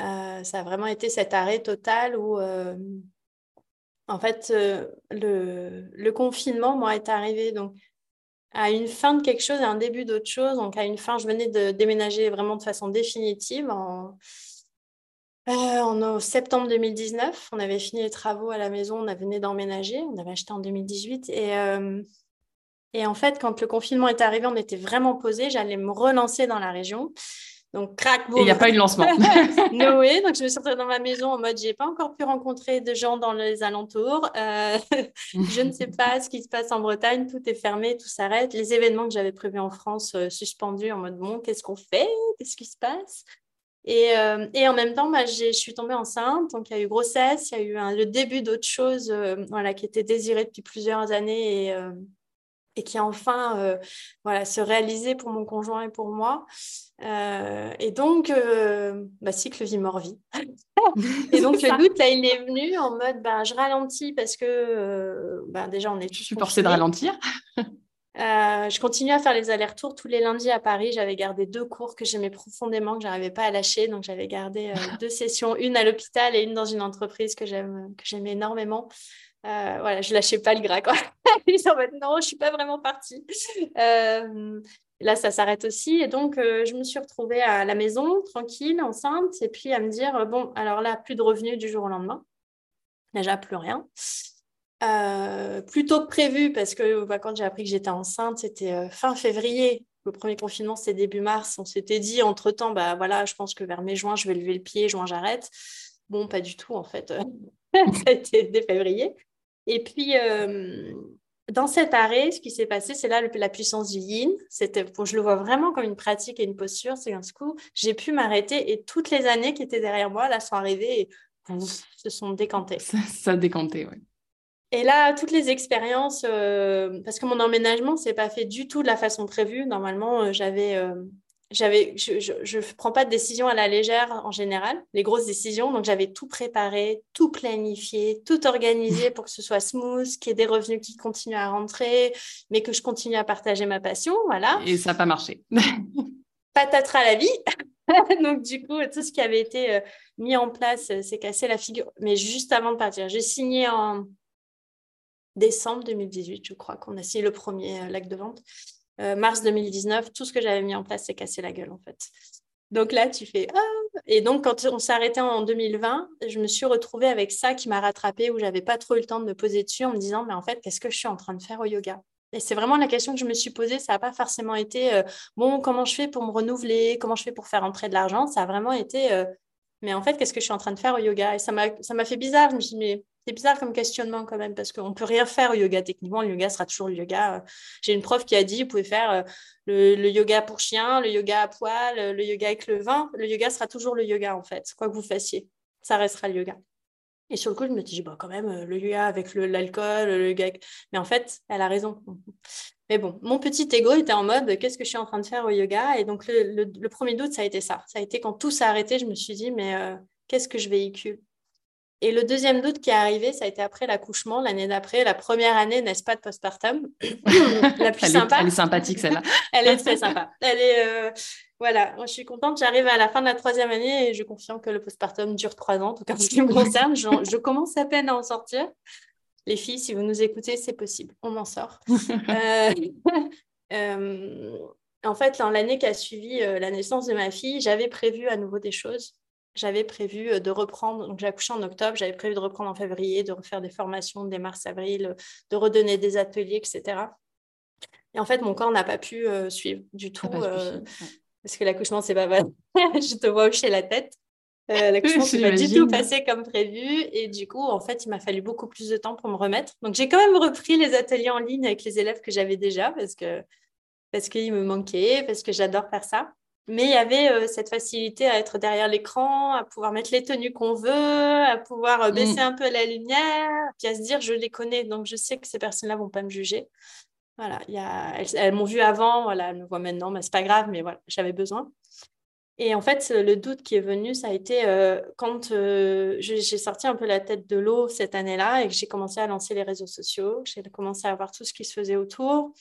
Euh, ça a vraiment été cet arrêt total où, euh, en fait, euh, le, le, confinement, moi, est arrivé donc, à une fin de quelque chose et un début d'autre chose. Donc, à une fin, je venais de déménager vraiment de façon définitive en, en septembre 2019. On avait fini les travaux à la maison, on venait d'emménager, on avait acheté en 2018. Et, et en fait, quand le confinement est arrivé, on était vraiment posé. J'allais me relancer dans la région. Donc, crac, Il n'y a pas eu de lancement. <laughs> Noé, donc je me suis retrouvée dans ma maison en mode, j'ai pas encore pu rencontrer de gens dans les alentours. Euh, <laughs> je ne sais pas ce qui se passe en Bretagne, tout est fermé, tout s'arrête. Les événements que j'avais prévus en France euh, suspendus en mode, bon, qu'est-ce qu'on fait? Qu'est-ce qui se passe? Et, euh, et, en même temps, bah, je suis tombée enceinte, donc il y a eu grossesse, il y a eu le début d'autre chose voilà, qui était désirée depuis plusieurs années et, et qui enfin euh, voilà, se réalisait pour mon conjoint et pour moi. Euh, et donc, euh, bah, cycle vie-mort-vie. <laughs> et donc, le doute, là, il est venu en mode, bah, je ralentis parce que bah, déjà, on est tous... Je suis forcée de ralentir. je continue à faire les allers-retours tous les lundis à Paris. J'avais gardé deux cours que j'aimais profondément, que je n'arrivais pas à lâcher. Donc, j'avais gardé <laughs> deux sessions, une à l'hôpital et une dans une entreprise que j'aimais énormément. Euh, voilà, je lâchais pas le gras. Quoi. <laughs> Ils sont en mode non, je suis pas vraiment partie. Euh, là, ça s'arrête aussi. Et donc, euh, je me suis retrouvée à la maison, tranquille, enceinte, et puis à me dire bon, alors là, plus de revenus du jour au lendemain. Déjà, plus rien. plus tôt que prévu, parce que bah, quand j'ai appris que j'étais enceinte, c'était fin février. Le premier confinement, c'était début mars. On s'était dit, entre-temps, bah, voilà, je pense que vers mai-juin, je vais lever le pied, juin, j'arrête. Bon, pas du tout, en fait. <laughs> été dès février. Et puis, euh, dans cet arrêt, ce qui s'est passé, c'est là la puissance du yin. C'était, je le vois vraiment comme une pratique et une posture. C'est un coup, j'ai pu m'arrêter et toutes les années qui étaient derrière moi, là, sont arrivées et se sont décantées. Ça, a décanté, oui. Et là, toutes les expériences, euh, parce que mon emménagement, c'est pas fait du tout de la façon prévue. Normalement, euh, j'avais j'avais, je ne prends pas de décision à la légère en général, les grosses décisions. Donc, j'avais tout préparé, tout planifié, tout organisé pour que ce soit smooth, qu'il y ait des revenus qui continuent à rentrer, mais que je continue à partager ma passion. Voilà. Et ça n'a pas marché. <laughs> Patatras la vie. <laughs> Donc, du coup, tout ce qui avait été euh, mis en place euh, s'est cassé la figure. Mais juste avant de partir, j'ai signé en décembre 2018, je crois qu'on a signé le premier euh, lac de vente. Euh, mars 2019, tout ce que j'avais mis en place s'est cassé la gueule en fait. Donc là, tu fais ah Et donc, quand on s'est arrêté en 2020, je me suis retrouvée avec ça qui m'a rattrapée, où j'avais pas trop eu le temps de me poser dessus en me disant, mais en fait, qu'est-ce que je suis en train de faire au yoga? Et c'est vraiment la question que je me suis posée. Ça n'a pas forcément été, euh, bon, comment je fais pour me renouveler? Comment je fais pour faire entrer de l'argent? Ça a vraiment été, euh, mais en fait, qu'est-ce que je suis en train de faire au yoga? Et ça m'a fait bizarre. Je me suis dit, mais c'est bizarre comme questionnement quand même, parce qu'on ne peut rien faire au yoga. Techniquement, le yoga sera toujours le yoga. J'ai une prof qui a dit, vous pouvez faire euh, le, yoga pour chien, le yoga à poil, le yoga avec le vin. Le yoga sera toujours le yoga, en fait, quoi que vous fassiez. Ça restera le yoga. Et sur le coup, je me dis, bah, quand même, euh, le yoga avec l'alcool, le, yoga Mais en fait, elle a raison. Mais bon, mon petit ego était en mode, qu'est-ce que je suis en train de faire au yoga? Et donc, le, premier doute, ça a été ça. Ça a été quand tout s'est arrêté, je me suis dit, mais euh, qu'est-ce que je véhicule? Et le deuxième doute qui est arrivé, ça a été après l'accouchement, l'année d'après, la première année, n'est-ce pas, de postpartum? <laughs> La plus elle sympa. Est, elle est sympathique, celle-là. <laughs> elle est très sympa. Elle est, euh, voilà, je suis contente. J'arrive à la fin de la troisième année et je confirme que le postpartum dure trois ans, en tout cas en ce qui me concerne. Je, je, commence à peine à en sortir. Les filles, si vous nous écoutez, c'est possible. On en sort. <laughs> Euh, euh, en fait, dans l'année qui a suivi la naissance de ma fille, j'avais prévu à nouveau des choses j'avais prévu euh, de reprendre, donc j'ai accouché en octobre, j'avais prévu de reprendre en février, de refaire des formations dès mars-avril, euh, de redonner des ateliers, etc. Et en fait, mon corps n'a pas pu euh, suivre du tout, parce que l'accouchement, c'est pas mal. <laughs> je te vois hocher la tête. <laughs> l'accouchement s'est pas du tout passé comme prévu. Et du coup, en fait, il m'a fallu beaucoup plus de temps pour me remettre. Donc, j'ai quand même repris les ateliers en ligne avec les élèves que j'avais déjà, parce que parce qu'ils me manquaient, parce que j'adore faire ça. Mais il y avait euh, cette facilité à être derrière l'écran, à pouvoir mettre les tenues qu'on veut, à pouvoir euh, baisser mm. un peu la lumière, puis à se dire je les connais, donc je sais que ces personnes-là vont pas me juger. Voilà, y a, elles, m'ont vu avant, voilà, elles me voient maintenant, mais c'est pas grave, mais voilà, j'avais besoin. Et en fait, le doute qui est venu, ça a été euh, quand j'ai sorti un peu la tête de l'eau cette année-là et que j'ai commencé à lancer les réseaux sociaux, j'ai commencé à voir tout ce qui se faisait autour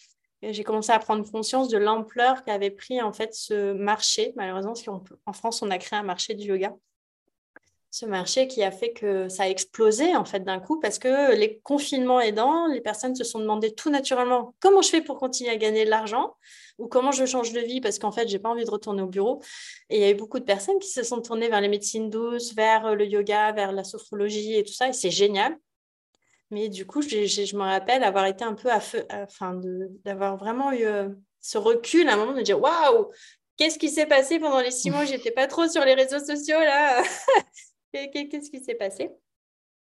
j'ai commencé à prendre conscience de l'ampleur qu'avait pris en fait ce marché. Malheureusement, qu'en France, on a créé un marché du yoga. Ce marché qui a fait que ça a explosé en fait d'un coup parce que les confinements aidant, les personnes se sont demandé tout naturellement comment je fais pour continuer à gagner de l'argent ou comment je change de vie parce qu'en fait, j'ai pas envie de retourner au bureau. Et il y a eu beaucoup de personnes qui se sont tournées vers les médecines douces, vers le yoga, vers la sophrologie et tout ça. Et c'est génial. Mais du coup, je me rappelle avoir été un peu à feu, enfin, d'avoir vraiment eu euh, ce recul à un moment de dire waouh, qu'est-ce qui s'est passé pendant les six mois? J'étais pas trop sur les réseaux sociaux là. <laughs> qu'est-ce qui s'est passé?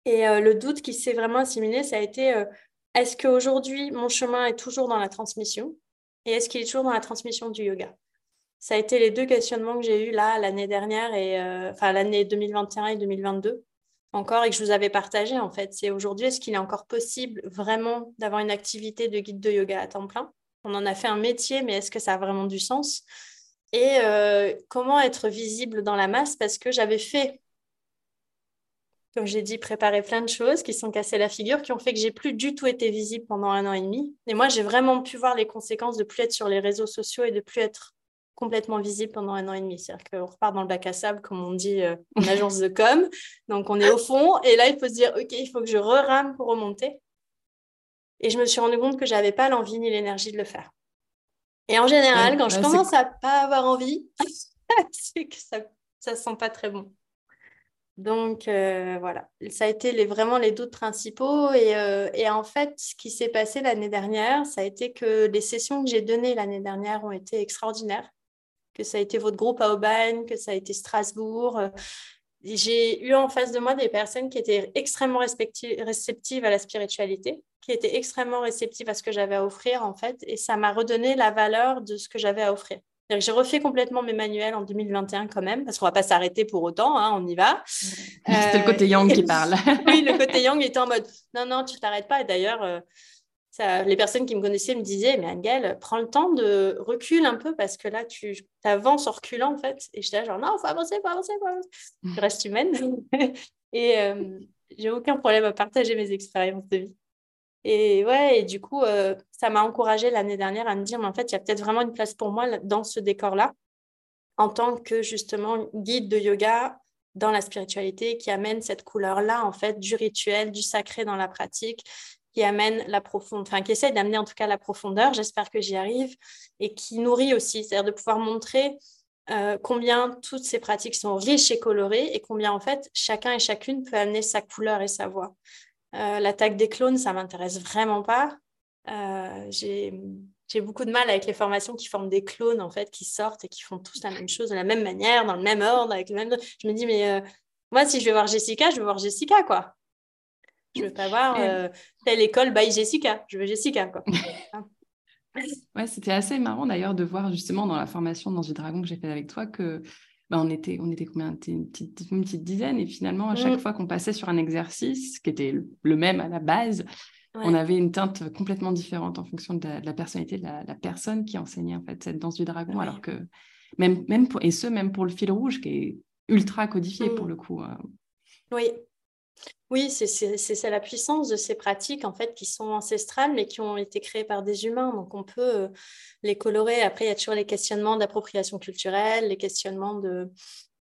Et euh, le doute qui s'est vraiment assimilé, ça a été euh, est-ce qu'aujourd'hui mon chemin est toujours dans la transmission? Et est-ce qu'il est toujours dans la transmission du yoga? Ça a été les deux questionnements que j'ai eus là l'année dernière et enfin l'année 2021 et 2022 encore et que je vous avais partagé en fait. C'est aujourd'hui, est-ce qu'il est encore possible vraiment d'avoir une activité de guide de yoga à temps plein? On en a fait un métier, mais est-ce que ça a vraiment du sens? Et euh, comment être visible dans la masse? Parce que j'avais fait, comme j'ai dit, préparer plein de choses qui sont cassées la figure, qui ont fait que j'ai plus du tout été visible pendant un an et demi. Et moi, j'ai vraiment pu voir les conséquences de plus être sur les réseaux sociaux et de plus être complètement visible pendant un an et demi. C'est-à-dire qu'on repart dans le bac à sable, comme on dit euh, en agence de com. <laughs> Donc, on est au fond. Et là, il faut se dire, OK, il faut que je re-rame pour remonter. Et je me suis rendu compte que je n'avais pas l'envie ni l'énergie de le faire. Et en général, quand je commence à pas avoir envie, <laughs> c'est que ça ne sent pas très bon. Donc euh, voilà, ça a été les, vraiment les doutes principaux. Et, euh, et en fait, ce qui s'est passé l'année dernière, ça a été que les sessions que j'ai données l'année dernière ont été extraordinaires que ça a été votre groupe à Aubagne, que ça a été Strasbourg. Euh, j'ai eu en face de moi des personnes qui étaient extrêmement réceptives à la spiritualité, qui étaient extrêmement réceptives à ce que j'avais à offrir, en fait, et ça m'a redonné la valeur de ce que j'avais à offrir. J'ai refait complètement mes manuels en 2021 quand même, parce qu'on ne va pas s'arrêter pour autant, hein, on y va. C'était le côté yang qui <laughs> parle. oui, le côté yang était en mode, non, non, tu t'arrêtes pas. Et d'ailleurs, euh, les personnes qui me connaissaient me disaient, mais Angèle, prends le temps de reculer un peu parce que là, tu avances en reculant en fait. Et j'étais là, genre, non, faut avancer, faut avancer, faut avancer. Je reste humaine. <laughs> et euh, j'ai aucun problème à partager mes expériences de vie. Et ouais, et du coup, euh, ça m'a encouragée l'année dernière à me dire, mais en fait, il y a peut-être vraiment une place pour moi dans ce décor-là, en tant que justement guide de yoga dans la spiritualité qui amène cette couleur-là, en fait, du rituel, du sacré dans la pratique qui amène la profondeur, enfin qui essaie d'amener en tout cas la profondeur, j'espère que j'y arrive, et qui nourrit aussi, c'est-à-dire de pouvoir montrer euh, combien toutes ces pratiques sont riches et colorées et combien en fait chacun et chacune peut amener sa couleur et sa voix. Euh, l'attaque des clones, ça m'intéresse vraiment pas. Euh, j'ai beaucoup de mal avec les formations qui forment des clones en fait, qui sortent et qui font tous la même chose de la même manière, dans le même ordre, avec le même. Je me dis mais moi si je vais voir Jessica, je vais voir Jessica quoi. Je veux pas voir euh, telle école by Jessica. Je veux Jessica, quoi. <laughs> ouais, c'était assez marrant d'ailleurs de voir justement dans la formation dans du dragon que j'ai fait avec toi que bah, on était, on était combien? Une petite, une petite dizaine et finalement à chaque mm. fois qu'on passait sur un exercice qui était le même à la base, on avait une teinte complètement différente en fonction de la, personnalité de la, personne qui enseignait en fait cette danse du dragon, alors que même, même pour, et ce même pour le fil rouge qui est ultra codifié pour mm. le coup. Hein. Oui, oui, c'est la puissance de ces pratiques en fait qui sont ancestrales mais qui ont été créées par des humains. Donc on peut euh, les colorer. Après, il y a toujours les questionnements d'appropriation culturelle, les questionnements de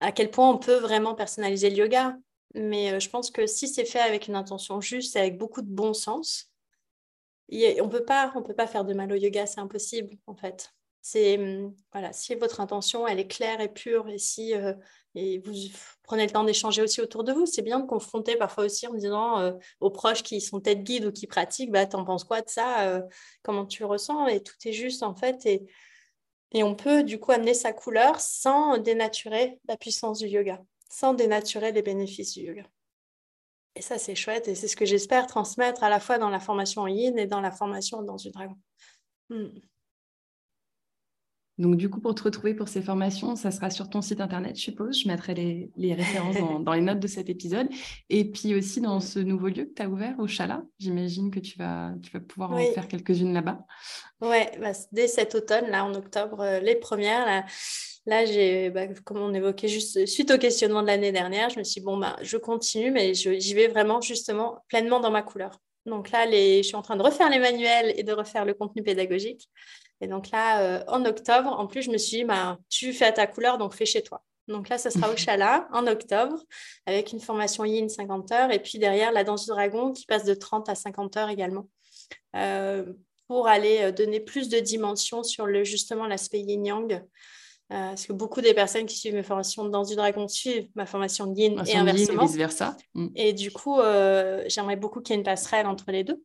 à quel point on peut vraiment personnaliser le yoga. Mais euh, je pense que si c'est fait avec une intention juste avec beaucoup de bon sens, on peut pas, on peut pas faire de mal au yoga, c'est impossible en fait. C'est hum, voilà, si votre intention elle est claire et pure et si euh, et vous prenez le temps d'échanger aussi autour de vous. C'est bien de confronter parfois aussi en disant euh, aux proches qui sont tête guide ou qui pratiquent, bah, t'en penses quoi de ça euh, Comment tu ressens Et tout est juste en fait. Et, et on peut du coup amener sa couleur sans dénaturer la puissance du yoga, sans dénaturer les bénéfices du yoga. Et ça, c'est chouette et c'est ce que j'espère transmettre à la fois dans la formation en yin et dans la formation dans du dragon. Hmm. Donc, du coup, pour te retrouver pour ces formations, ça sera sur ton site internet, je suppose. Je mettrai les, références dans, les notes de cet épisode. Et puis aussi dans ce nouveau lieu que tu as ouvert au Chala. J'imagine que tu vas, tu vas pouvoir en faire quelques-unes là-bas. Oui, bah, dès cet automne, là, en octobre, euh, les premières. Là, là j'ai, bah, comme on évoquait juste suite au questionnement de l'année dernière, je me suis dit, bon, bah, je continue, mais j'y vais vraiment justement pleinement dans ma couleur. Donc là, les, je suis en train de refaire les manuels et de refaire le contenu pédagogique. Et donc là, euh, en octobre, en plus, je me suis dit, bah, tu fais à ta couleur, donc fais chez toi. Donc là, ça sera au <laughs> Chala en octobre avec une formation yin 50 heures et puis derrière la danse du dragon qui passe de 30 à 50 heures également euh, pour aller euh, donner plus de dimensions sur le, justement l'aspect yin-yang. parce que beaucoup des personnes qui suivent mes formations de danse du dragon suivent ma formation de yin et inversement. et vice-versa. Mm. Et du coup, j'aimerais beaucoup qu'il y ait une passerelle entre les deux.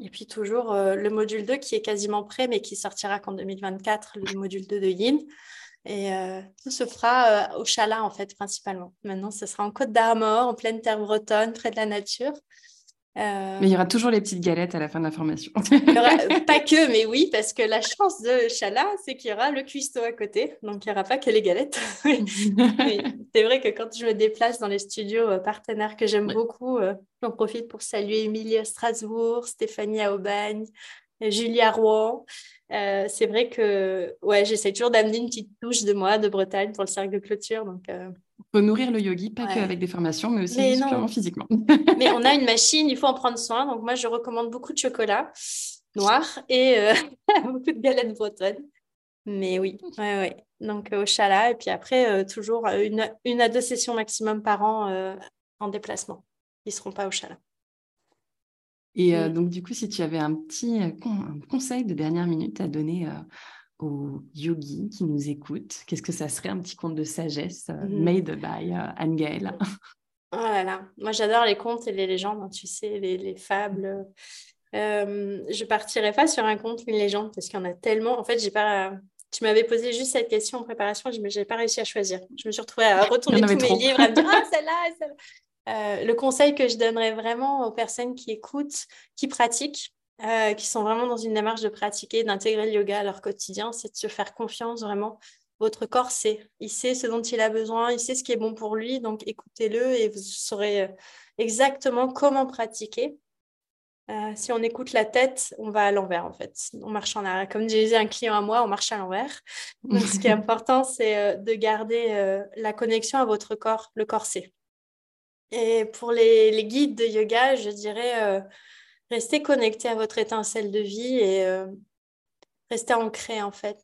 Et puis toujours euh, le module 2 qui est quasiment prêt, mais qui sortira qu'en 2024, le module 2 de Yin. Et euh, tout se fera euh, au Chala, en fait, principalement. Maintenant, ce sera en Côte d'Armor, en pleine terre bretonne, près de la nature. Mais il y aura toujours les petites galettes à la fin de la formation. <laughs> pas que, mais oui, parce que la chance de Chala, c'est qu'il y aura le cuistot à côté. Donc, il n'y aura pas que les galettes. <laughs> c'est vrai que quand je me déplace dans les studios partenaires que j'aime beaucoup, j'en profite pour saluer Emilie à Strasbourg, Stéphanie à Aubagne, Julia Rouen. Euh, c'est vrai que ouais, j'essaie toujours d'amener une petite touche de moi, de Bretagne, pour le cercle de clôture. Donc, euh, peut nourrir le yogi, pas qu'avec des formations, mais aussi physiquement. mais on a <laughs> une machine, il faut en prendre soin. Donc, moi, je recommande beaucoup de chocolat noir et euh, <laughs> beaucoup de galettes bretonnes. Mais oui, ouais, ouais. donc au chalat. Et puis après, toujours une, une, à deux sessions maximum par an en déplacement. Ils ne seront pas au chalat. Et euh, donc, du coup, si tu avais un petit euh, conseil de dernière minute à donner euh, aux yogis qui nous écoutent, qu'est-ce que ça serait un petit conte de sagesse mmh. made by Anne-Gaëlle Oh là là, moi j'adore les contes et les légendes, hein, tu sais, les, fables. je partirais pas sur un conte, une légende, parce qu'il y en a tellement. En fait, j'ai pas. Tu m'avais posé juste cette question en préparation, mais je n'ai pas réussi à choisir. Je me suis retrouvée à <laughs> retourner tous mes livres, à me dire <laughs> Ah, celle-là, celle-là. Euh, le conseil que je donnerais vraiment aux personnes qui écoutent, qui pratiquent, euh, qui sont vraiment dans une démarche de pratiquer, d'intégrer le yoga à leur quotidien, c'est de se faire confiance vraiment. Votre corps sait, il sait ce dont il a besoin, il sait ce qui est bon pour lui, donc écoutez-le et vous saurez euh, exactement comment pratiquer. si on écoute la tête, on va à l'envers en fait. On marche en arrière. Comme disait un client à moi, on marche à l'envers. <laughs> Donc ce qui est important, c'est de garder la connexion à votre corps. Le corps sait. Et pour les, guides de yoga, je dirais euh, restez connecté à votre étincelle de vie et euh, restez ancré en fait.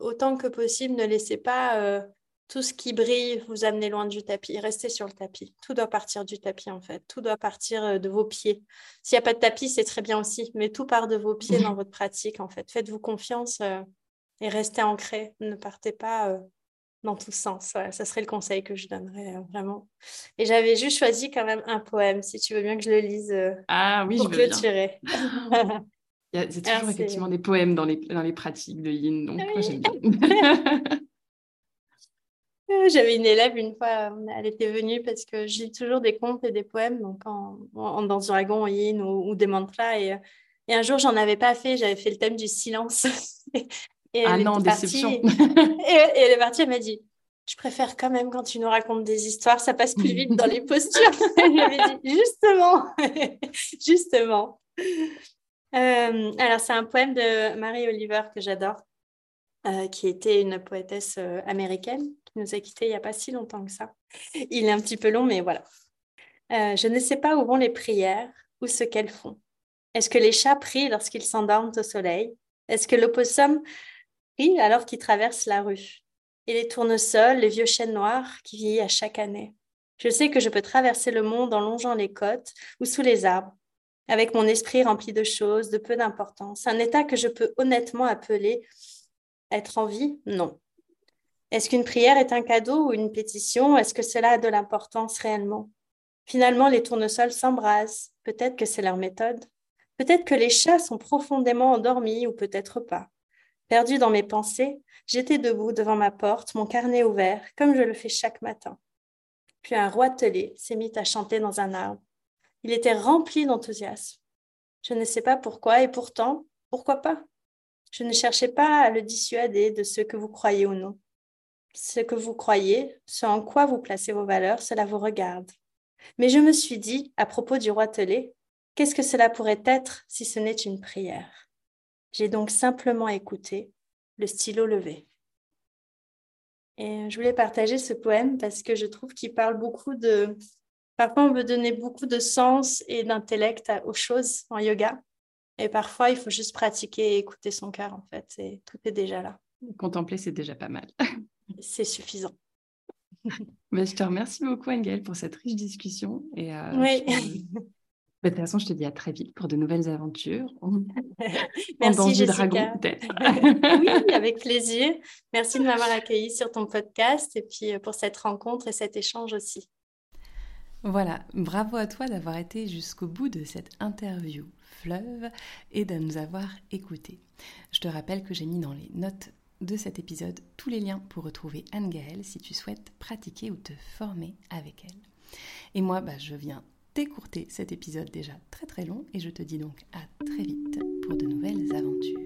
autant que possible, ne laissez pas euh, tout ce qui brille vous amener loin du tapis. Restez sur le tapis. Tout doit partir du tapis en fait. Tout doit partir de vos pieds. S'il n'y a pas de tapis, c'est très bien aussi, mais tout part de vos pieds dans <laughs> votre pratique en fait. Faites-vous confiance et restez ancré. Ne partez pas dans tous sens. ça serait le conseil que je donnerais euh, vraiment. Et j'avais juste choisi quand même un poème, si tu veux bien que je le lise euh, ah, oui, pour je clôturer. <laughs> Il y a toujours effectivement des poèmes dans les, dans les pratiques de Yin, donc j'aime bien. <laughs> J'avais une élève une fois, elle était venue parce que lis toujours des contes et des poèmes, donc en, en dans du dragon, yin ou, des mantras. Et, et un jour, j'en avais pas fait, j'avais fait le thème du silence. <laughs> et ah non, déception. <laughs> et, et, elle est partie, elle m'a dit Je préfère quand même quand tu nous racontes des histoires, ça passe plus vite dans les <laughs> postures. je dit Justement, <laughs> justement. Euh, alors, c'est un poème de Marie Oliver que j'adore. Euh, qui était une poétesse euh, américaine qui nous a quittés il n'y a pas si longtemps que ça. Il est un petit peu long, mais voilà. Euh, je ne sais pas où vont les prières ou ce qu'elles font. Est-ce que les chats prient lorsqu'ils s'endorment au soleil? Est-ce que l'opossum alors qu'il traverse la rue Et les tournesols, les vieux chênes noirs qui vieillissent à chaque année Je sais que je peux traverser le monde en longeant les côtes ou sous les arbres, avec mon esprit rempli de choses, de peu d'importance, un état que je peux honnêtement appeler être en vie? Non. Est-ce qu'une prière est un cadeau ou une pétition? Est-ce que cela a de l'importance réellement? Finalement, les tournesols s'embrasent. Peut-être que c'est leur méthode. Peut-être que les chats sont profondément endormis ou peut-être pas. Perdu dans mes pensées, j'étais debout devant ma porte, mon carnet ouvert, comme je le fais chaque matin. Puis un roitelet s'est mis à chanter dans un arbre. Il était rempli d'enthousiasme. Je ne sais pas pourquoi, et pourtant, pourquoi pas? Je ne cherchais pas à le dissuader de ce que vous croyez ou non. Ce que vous croyez, ce en quoi vous placez vos valeurs, cela vous regarde. Mais je me suis dit, à propos du roi Telé, qu'est-ce que cela pourrait être si ce n'est une prière? J'ai donc simplement écouté, le stylo levé. Et je voulais partager ce poème parce que je trouve qu'il parle beaucoup de... Parfois, on veut donner beaucoup de sens et d'intellect aux choses en yoga. Et parfois, il faut juste pratiquer et écouter son cœur, en fait. Et tout est déjà là. Contempler, c'est déjà pas mal. <laughs> c'est suffisant. <laughs> Mais je te remercie beaucoup, Angèle, pour cette riche discussion. Et, euh, oui. <laughs> De toute façon, je te dis à très vite pour de nouvelles aventures. <laughs> Merci, Jessica. dragon, peut-être. <laughs> oui, avec plaisir. Merci de m'avoir accueilli sur ton podcast et puis euh, pour cette rencontre et cet échange aussi. Voilà, bravo à toi d'avoir été jusqu'au bout de cette interview fleuve et de nous avoir écoutés. Je te rappelle que j'ai mis dans les notes de cet épisode tous les liens pour retrouver Anne-Gaëlle si tu souhaites pratiquer ou te former avec elle. Et moi, bah, je viens Décourter cet épisode déjà très très long et je te dis donc à très vite pour de nouvelles aventures.